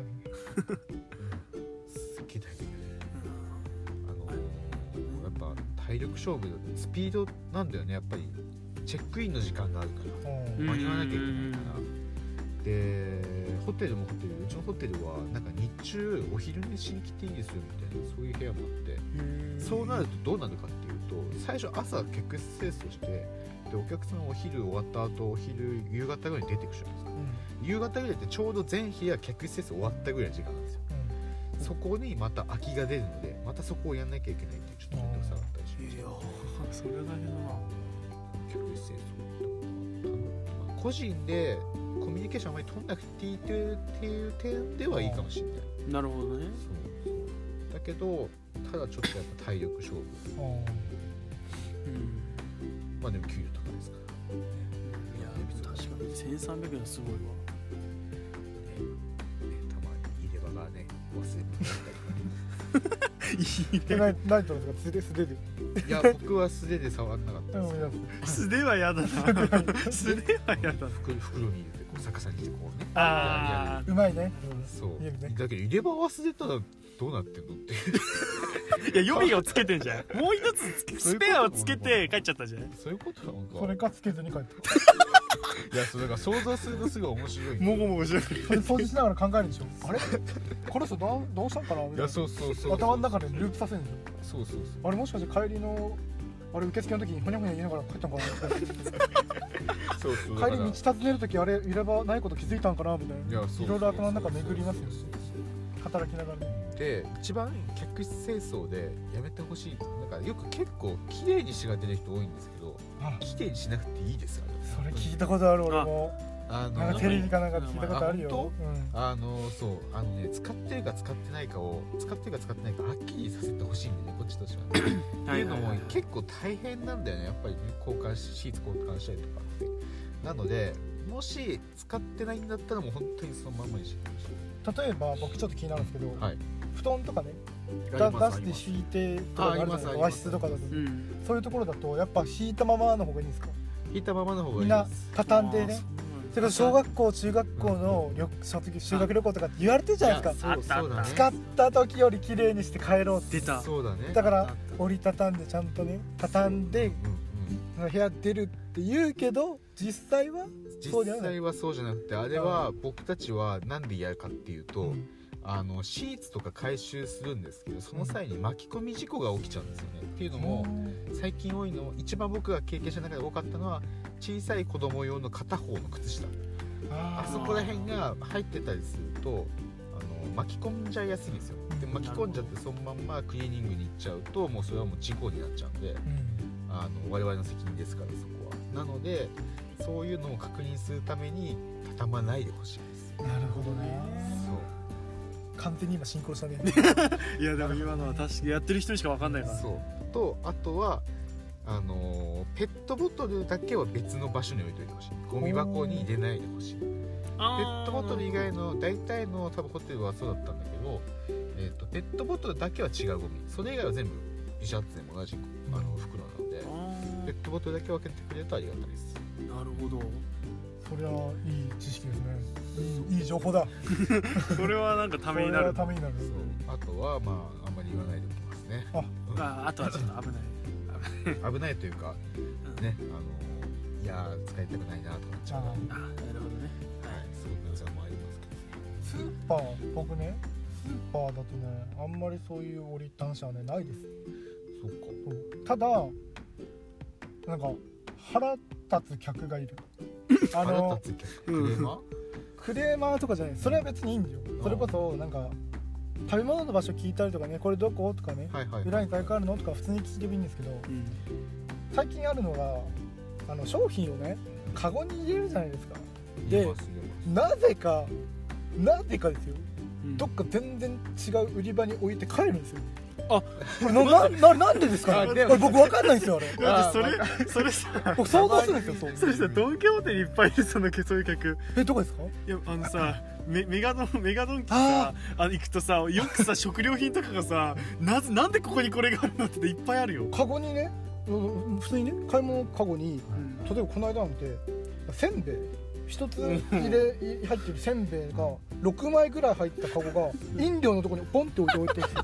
[SPEAKER 3] 体力勝負スピードなんだよねやっぱり。チェックインの時間があるから。
[SPEAKER 1] うん。
[SPEAKER 3] 間に合わなきゃいけないから。でホテルもホテルうちのホテルはなんか日中お昼寝しに来ていいですよみたいなそういう部屋もあって。そうなるとどうなるかっていうと最初朝結局清掃してでお客さんお昼終わった後お昼夕方ぐらいに出てくるじゃないですか。夕方ぐらいってちょうど全部屋客室清掃終わったぐらいの時間なんですよ。
[SPEAKER 1] うん。
[SPEAKER 3] そこにまた空きが出るのでまたそこをやんなきゃいけないっていうちょっと面倒くさかったりしま
[SPEAKER 2] いや
[SPEAKER 3] す
[SPEAKER 2] それは大変だな。
[SPEAKER 3] 客室清掃ってまあ個人でコミュニケーションあまり取んなくていいっていうっていう点ではいいかもしれない。
[SPEAKER 2] なるほどね。
[SPEAKER 3] そうそう。だけどただちょっとやっぱ体力勝負。
[SPEAKER 1] うん。
[SPEAKER 2] うん
[SPEAKER 3] まあでも給料高いですから。
[SPEAKER 2] いや確かに。1300円はすごいわ。
[SPEAKER 3] ねたまに入れ歯がね忘れ物だったり
[SPEAKER 1] えないないとですか？素手素手で
[SPEAKER 3] いや僕は素手で触んなかった
[SPEAKER 1] うん
[SPEAKER 3] です
[SPEAKER 2] 素手は嫌だな。素手は嫌だな。
[SPEAKER 3] 袋袋に入れてこう逆さにしてこうね。
[SPEAKER 2] あ
[SPEAKER 1] うまいね。
[SPEAKER 3] そう。だけど入れ歯忘れたらどうなってんのって。い
[SPEAKER 2] や予備をつけてんじゃん。もう一つスペアをつけて帰っちゃったじゃん。
[SPEAKER 3] そういうことなのか。
[SPEAKER 1] それかつけずに帰って
[SPEAKER 3] いやそうだから想像するとすごい面白い。
[SPEAKER 2] もごもごしなが
[SPEAKER 1] それ掃除しながら考えるでしょ。あれ？この人どうどうしたんかな？みたいな
[SPEAKER 3] いやそうそうそう。
[SPEAKER 1] 頭の中でループさせるんでし
[SPEAKER 3] そうそう。
[SPEAKER 1] ょあれもしかして帰りのあれ受付の時にほにゃほにゃ言いながら帰ったんかな？
[SPEAKER 3] そうそう。
[SPEAKER 1] 帰り道尋ねる時あれ入れ歯ないこと気づいたんかな？みたい
[SPEAKER 3] いやそう
[SPEAKER 1] ないろいろ頭の中巡りますよ。
[SPEAKER 3] そうそうそう
[SPEAKER 1] 働きながら。ね
[SPEAKER 3] で一番客室清掃でやめてほしいなんかよく結構綺麗にしが出る人多いんですけど
[SPEAKER 1] あ
[SPEAKER 3] 綺麗にしなくていいですよ
[SPEAKER 1] それ聞いたことある俺も。
[SPEAKER 3] あの
[SPEAKER 1] なんかテレビかなんかで聞いたことある
[SPEAKER 3] あ
[SPEAKER 1] よ
[SPEAKER 3] あのそうあのね使ってるか使ってないかを使ってるか使ってないかはっきりさせてほしいんでねこっちとしてはね。っていうのも結構大変なんだよね。やっぱりね交換しシーツ交換したりとかって。なのでもし使ってないんだったらもう本当にそのままにしてほしい
[SPEAKER 1] 例えば僕ちょっと気になるんですけど、
[SPEAKER 3] はい。
[SPEAKER 1] 布団とかね
[SPEAKER 3] あ
[SPEAKER 1] 出して敷いてとかがあるじゃない和室とかだと。
[SPEAKER 2] うん。
[SPEAKER 1] そういうところだとやっぱ敷いたままの方がいいんですか？
[SPEAKER 3] 引いたままの方がい
[SPEAKER 1] みんな畳んでね。それから小学校中学校の旅卒業修学旅行とかって言われてるじゃないですか。使った時より綺麗にして帰ろうって。
[SPEAKER 2] 出た。
[SPEAKER 3] そうだね。
[SPEAKER 1] だから折りたたんでちゃんとね畳んで
[SPEAKER 3] うんうん
[SPEAKER 1] 部屋出るって言うけど実際はそうじゃない
[SPEAKER 3] 実際はそうじゃなくてあれは僕たちはなんでやるかっていうと、
[SPEAKER 1] うん
[SPEAKER 3] あのシーツとか回収するんですけどその際に巻き込み事故が起きちゃうんですよね。っていうのも最近多いの一番僕が経験した中で多かったのは小さい子供用の片方の靴下。あ
[SPEAKER 1] あ
[SPEAKER 3] そこら辺が入ってたりするとあの巻き込んじゃいやすいんですよ。で巻き込んじゃってそのまんまクリーニングに行っちゃうともうそれはもう事故になっちゃうんで
[SPEAKER 1] うん。
[SPEAKER 3] あの我々の責任ですからそこは。なのでそういうのを確認するために畳まないでほしいです。
[SPEAKER 1] なるほどね完全に今進行したね。
[SPEAKER 2] いやでも今のは確かにやってる人にしか分かんないから
[SPEAKER 3] そう。とあとはあのーペットボトルだけは別の場所に置いといてほしい。ゴミ箱に入れないでほしい。ペットボトル以外の大体の多分ホテルはそうだったんだけど、えー、とペットボトルだけは違うゴミ。それ以外は全部ビシャッツでも同じあの袋なので。
[SPEAKER 2] あ
[SPEAKER 3] ペットボトルだけ分けてくれるとありがたいです。
[SPEAKER 2] ーなるほど
[SPEAKER 1] それはいい知識ですね。いいいい情報だ。
[SPEAKER 2] それはなんかためになる。
[SPEAKER 1] はためになる。
[SPEAKER 3] あとはまああんまり言わないでおきますね。
[SPEAKER 2] ああとはちょっと危ない。
[SPEAKER 3] 危ないというか
[SPEAKER 2] うん。
[SPEAKER 3] ねあのいやー使いたくないなとかなっちゃう。
[SPEAKER 1] あ
[SPEAKER 3] はい
[SPEAKER 2] あなるほどね。
[SPEAKER 3] そういう噂もありますけど
[SPEAKER 1] スーパー僕ねスーパーだとねあんまりそういう折りたしはねないです。
[SPEAKER 3] そっか。
[SPEAKER 1] ただなんか腹立つ客がいるあの
[SPEAKER 3] クレーマー？
[SPEAKER 1] クレーマーとかじゃない。それは別にいいんだよ。それこそなんか食べ物の場所聞いたりとかねこれどこ？とかね
[SPEAKER 3] はいはい。
[SPEAKER 1] 裏に書いてあるのとか普通に聞いてもいいんですけど
[SPEAKER 2] うん。
[SPEAKER 1] 最近あるのがあの商品をねカゴに入れるじゃないですか。でなぜかなぜかですよ。
[SPEAKER 2] うん。
[SPEAKER 1] どっか全然違う売り場に置いて帰るんですよこれななななんでですか？これ僕わかんないんですよあれ。
[SPEAKER 2] だってそれそれさ
[SPEAKER 1] 僕想像するんですよそ
[SPEAKER 2] れさドン・キホーテにいっぱいいるそのそういう客。
[SPEAKER 1] えどこですか？
[SPEAKER 2] いやあのさメメガドンメガドンキさあの行くとさよくさ食料品とかがさなぜなんでここにこれがあるのっていっぱいあるよ、
[SPEAKER 1] カゴにねうん普通にね買い物カゴに
[SPEAKER 2] うん。
[SPEAKER 1] 例えばこの間なんてせんべい一つ入れ入ってるせんべいが6枚ぐらい入ったカゴが飲料のところにポンって置いて置いてるんで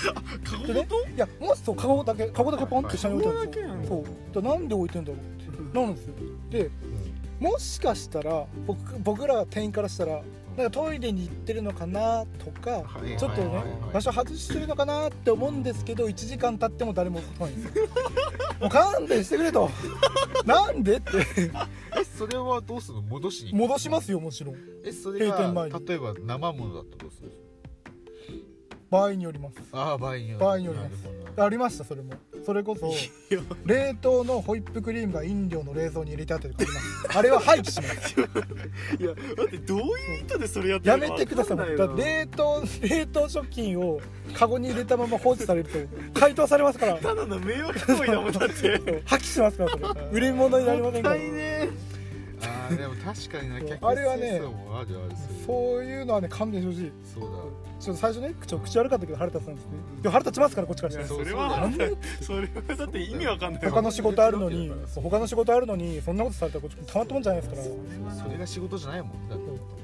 [SPEAKER 1] すよ。
[SPEAKER 2] カゴ
[SPEAKER 1] でねいやもしそうカゴだけカゴだけポンって下に置いてあるんですよ。そうだなんで置いてんだろうって。なるんですよ。でもしかしたら僕僕ら店員からしたらなんかトイレに行ってるのかなとか
[SPEAKER 3] はい。
[SPEAKER 1] ちょっとね場所外してるのかなって思うんですけど1時間経っても誰も来ないんですよ。もう勘弁してくれと。なんでって。
[SPEAKER 3] えそれはどうするの？戻しに
[SPEAKER 1] 戻しますよもちろん。
[SPEAKER 3] えそれが例えば生ものだったらどうする
[SPEAKER 1] 場合によります。
[SPEAKER 3] ああ場合による
[SPEAKER 1] 場合によります。ありましたそれもそれこそ
[SPEAKER 2] いや
[SPEAKER 1] 冷凍のホイップクリームが飲料の冷蔵に入れてあって あれは廃棄します。
[SPEAKER 2] いやだってどういう意図でそれやって
[SPEAKER 1] や
[SPEAKER 2] るの？か
[SPEAKER 1] めてください冷凍冷凍食品をカゴに入れたまま放置されると解凍されますから。
[SPEAKER 2] ただの迷惑行為だもんだって。
[SPEAKER 1] 破棄しますからそれ。売り物になりませんから。
[SPEAKER 2] ね
[SPEAKER 3] あーでも確かにな
[SPEAKER 1] そう。
[SPEAKER 3] 客
[SPEAKER 1] あれはねそういうのはね勘弁してほしい。
[SPEAKER 3] そうだ
[SPEAKER 1] ちょっと最初ね口口悪かったけど腹立つんですねでも腹立ちますからこっちからしたら。
[SPEAKER 3] そ
[SPEAKER 2] れは
[SPEAKER 1] なんで
[SPEAKER 2] それはだって意味わかんない。
[SPEAKER 1] 他の仕事あるのに他の仕事あるのにそんなことされたらこっちたまったもんじゃないですから。
[SPEAKER 3] それが仕事じゃないもん。だって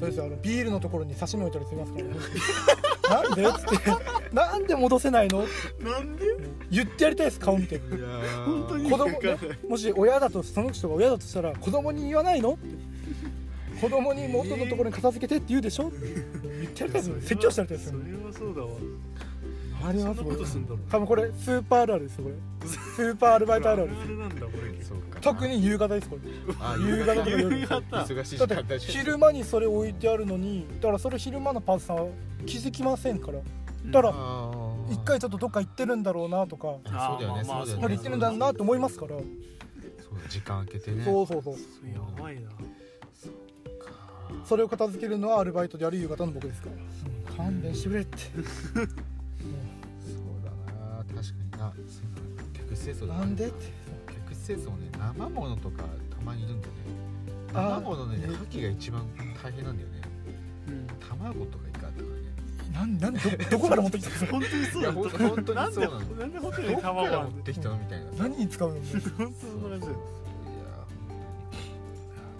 [SPEAKER 1] そうですよ。あのビールのところに刺身置いたりしますから、ね、なんで？っつって。なんで戻せないの？
[SPEAKER 2] なんで？
[SPEAKER 1] 言ってやりたいです顔見て
[SPEAKER 3] いやー
[SPEAKER 2] 本当に
[SPEAKER 1] 子供ねもし親だとその人が親だとしたら子供に言わないの？って子供に元のところに片付けてって言うでしょ？って言ってやりたいですよ。説教してやりたいです
[SPEAKER 2] そ
[SPEAKER 1] よ
[SPEAKER 2] れはそうだわ
[SPEAKER 1] あれは
[SPEAKER 2] そんなことすんだ。ろう
[SPEAKER 1] 多分これスーパーあるあるですよこれ。スーパーアルバイトあるあるです。特に夕方ですこれ。
[SPEAKER 3] あ
[SPEAKER 1] 夕方とか夜。
[SPEAKER 2] 夕方。
[SPEAKER 3] 忙しい
[SPEAKER 1] だって
[SPEAKER 3] 時間帯
[SPEAKER 1] 昼間にそれ置いてあるのにだからそれ昼間のパートさんは気づきませんから。だから
[SPEAKER 3] あー。
[SPEAKER 1] 一回ちょっとどっか行ってるんだろうなとか。
[SPEAKER 3] あそうだよねそうだよね。
[SPEAKER 1] 行ってるんだなと思いますから。
[SPEAKER 3] そう時間空けてね。
[SPEAKER 1] そうそうそう。
[SPEAKER 2] やばいな
[SPEAKER 1] それを片付けるのはアルバイトである夕方の僕ですから。勘弁してくれって
[SPEAKER 3] 清掃だ
[SPEAKER 1] なんで？って
[SPEAKER 3] 客室清掃ね生ものとかたまにいるんだよね。生ものね
[SPEAKER 1] ね
[SPEAKER 3] 破棄が一番大変なんだよね。
[SPEAKER 2] うん。
[SPEAKER 3] 卵とかいかんとかね。
[SPEAKER 1] なんなんでどどこから持ってきたの？
[SPEAKER 2] 本当にそうだ
[SPEAKER 3] いやほん本当
[SPEAKER 2] なんで
[SPEAKER 3] にそうなの。
[SPEAKER 2] なんでホテルに卵
[SPEAKER 3] 持ってきたの？みたいな
[SPEAKER 1] 何に使うの？
[SPEAKER 2] 本当そんな感じ。だよ
[SPEAKER 3] いや本当にいや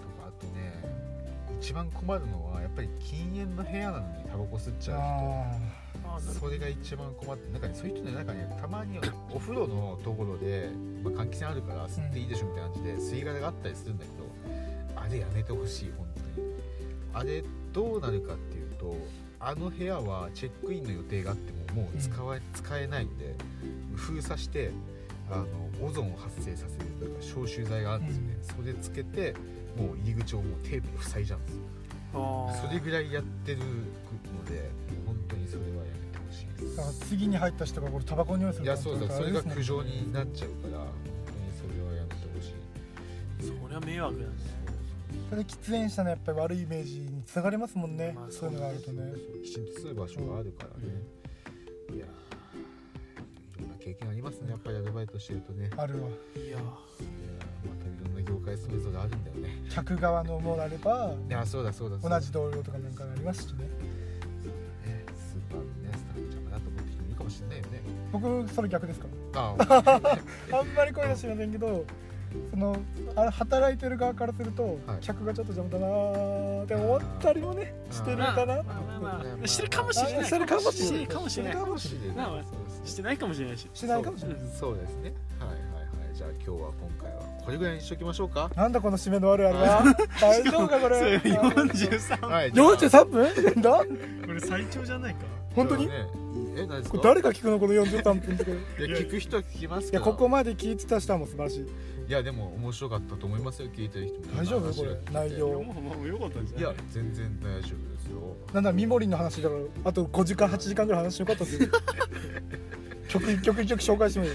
[SPEAKER 3] とかあとね一番困るのはやっぱり禁煙の部屋なのにタバコ吸っちゃう人それが一番困ってなんかねそういう人ねなんかねたまにお風呂のところで、まあ、換気扇あるから吸っていいでしょみたいな感じで吸い殻があったりするんだけどあれやめてほしい本当に。あれどうなるかっていうとあの部屋はチェックインの予定があってももう使わ、使えないんで封鎖してあのオゾンを発生させるなんか消臭剤があるんですよね、それつけてもう入り口をもうテープで塞いじゃうんですよ。それぐらいやってるので
[SPEAKER 1] だから次に入った人がこれタバコに匂いする
[SPEAKER 3] いやそうだそれが苦情
[SPEAKER 1] に
[SPEAKER 3] になっちゃうから本当にそれはやめてほしい
[SPEAKER 2] そりゃ迷惑だね。
[SPEAKER 1] それ喫煙者のやっぱり悪いイメージにつながりますもんね、
[SPEAKER 2] まあ
[SPEAKER 1] そういうのがあるとね。
[SPEAKER 3] そうきちんと吸う場所があるからね、いやーいろんな経験ありますね。やっぱりアルバイトしてるとね。いや
[SPEAKER 1] あるわ。
[SPEAKER 2] いや
[SPEAKER 3] ー。またいろんな業界それぞれあるんだよね。
[SPEAKER 1] 客側のものあれば
[SPEAKER 3] いやそうだそうだそうだ。
[SPEAKER 1] 同じ同僚とかなんかありますしね
[SPEAKER 3] ね
[SPEAKER 1] 僕それ逆ですか？ら
[SPEAKER 3] あ。
[SPEAKER 1] あんまり声は知りませんけどそのあれ働いてる側からすると、
[SPEAKER 3] はい。
[SPEAKER 1] 客がちょっと邪魔だなーって思ったりもねしてるかな。
[SPEAKER 2] まあまあまあしてるかもしれない。
[SPEAKER 1] してるかもしれない。
[SPEAKER 2] してるかもしれない。
[SPEAKER 1] してるかもしれない。
[SPEAKER 2] かもしれないし。
[SPEAKER 1] しないかもしれない。
[SPEAKER 3] そう。ですね。はいはいはい。じゃあ今日は今回はこれぐらいにしときましょうか。
[SPEAKER 1] なんだこの締めの悪いあれは？大丈夫かこ
[SPEAKER 2] それ
[SPEAKER 1] れ
[SPEAKER 2] 43
[SPEAKER 3] はい。じゃあ
[SPEAKER 1] 43分 だ
[SPEAKER 2] これ最長じゃないか。
[SPEAKER 1] 本当に、
[SPEAKER 3] ねえ何ですか？
[SPEAKER 1] これ誰が聞くの？この43分とかい
[SPEAKER 3] いや聞く人は聞きますから
[SPEAKER 1] やここまで聞いてた人はもう素晴らしい。
[SPEAKER 3] いやでも面白かったと思いますよ。聞いてる人も。
[SPEAKER 1] 大丈夫？これ。内
[SPEAKER 2] いや
[SPEAKER 1] 容
[SPEAKER 2] もうもうよかったんじゃ
[SPEAKER 3] い
[SPEAKER 2] ない
[SPEAKER 3] や全然大丈夫ですよ。
[SPEAKER 1] なんだミモリンの話だからあと5時間8時間ぐらい話しよかったですよ 曲一曲一曲紹介してみ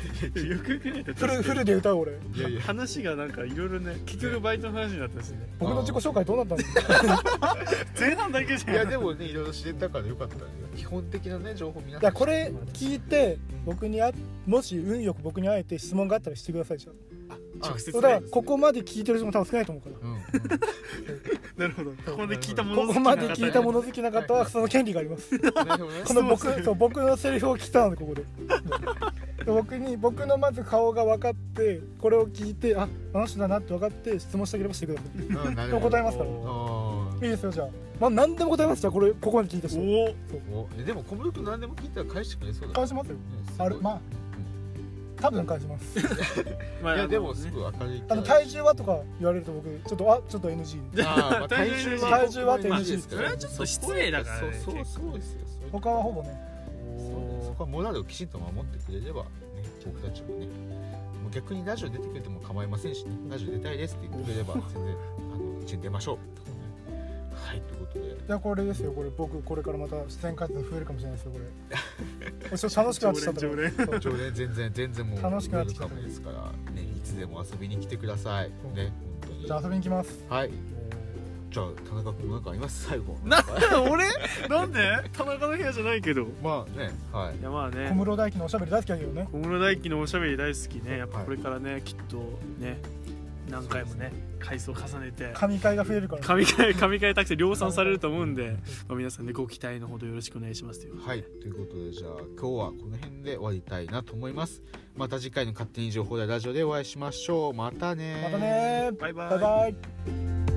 [SPEAKER 1] る。
[SPEAKER 2] よくよくない
[SPEAKER 1] フルフルで歌う俺。
[SPEAKER 3] いやいや。
[SPEAKER 2] 話がなんかいろいろね結局バイトの話になったんですね。
[SPEAKER 1] 僕の自己紹介どうなったんですか
[SPEAKER 2] 前半だけじゃん。
[SPEAKER 3] いやでもねいろいろ知れたからよかったね基本的なね情報皆さん
[SPEAKER 1] いやこれ聞いて僕にあもし運よく僕に会えて質問があったら。してくださいじゃあ
[SPEAKER 2] 直接
[SPEAKER 1] だからここまで聞いてる人も多分少ないと思うから。
[SPEAKER 3] うん。う ん
[SPEAKER 2] なるほど。ここまで聞いたもの
[SPEAKER 1] ここまで聞いたもの好きな方は その権利があります。この僕そう僕のセリフを聞いたのでここで。で僕に僕のまず顔が分かってこれを聞いてああの人だなって分かって質問してあげればしてください。
[SPEAKER 3] うんなるほど。
[SPEAKER 1] 答えますから。
[SPEAKER 3] あ
[SPEAKER 1] いいですよじゃあ。まあ何でも答えますじゃあ。これここまで聞いた人
[SPEAKER 2] おお
[SPEAKER 3] でも小室君何でも聞いたら返してくれそうだ
[SPEAKER 1] 返しますよ。
[SPEAKER 3] ね
[SPEAKER 1] ある。まあ多分返します。
[SPEAKER 2] ま
[SPEAKER 3] いやでも
[SPEAKER 2] ね
[SPEAKER 3] すぐ明るい
[SPEAKER 1] あの体重はとか言われると僕ちょっとあちょっと NG
[SPEAKER 3] あーまあ体重は
[SPEAKER 1] 体重はって NG
[SPEAKER 3] ですから
[SPEAKER 2] それはちょっと失礼だからね
[SPEAKER 3] そうそうそう。ですよそう
[SPEAKER 1] 他はほぼね。
[SPEAKER 3] そうそこはモラルをきちんと守ってくれればね僕たちもね。もう逆にラジオ出てくれても構いませんしね。ラジオ出たいですって言ってくれれば全然あの一緒に出ましょうはいということで。
[SPEAKER 1] じゃあこれですよ。これ僕これからまた出演回数増えるかもしれないですよこれ。ちょっと楽しくなってきた
[SPEAKER 2] 常連
[SPEAKER 3] 常連。全然全然もう
[SPEAKER 1] 楽しくなってきた
[SPEAKER 3] ですから。ねいつでも遊びに来てください。
[SPEAKER 1] う。ん
[SPEAKER 3] ね本当に。
[SPEAKER 1] じゃあ遊びに来ます。
[SPEAKER 3] はい。じゃあ田中君なんかあります？最後。
[SPEAKER 2] なんだ？俺？なんで？田中の部屋じゃないけど。
[SPEAKER 3] まあねはい。
[SPEAKER 2] いやまあね。
[SPEAKER 1] 小室大輝のおしゃべり大好きだけどね。
[SPEAKER 2] 小室大輝のおしゃべり大好きね。やっぱこれからね、きっとね何回もね回数を重ねて
[SPEAKER 1] 神回が増えるから。
[SPEAKER 2] 神回神回たくて量産されると思うんで、まあ、皆さんねご期待のほどよろしくお願いしますという
[SPEAKER 3] はい。ということでじゃあ今日はこの辺で終わりたいなと思います。また次回の勝手に情報大ラジオでお会いしましょう。またね
[SPEAKER 1] またね
[SPEAKER 2] バイバイ。
[SPEAKER 1] バイバイ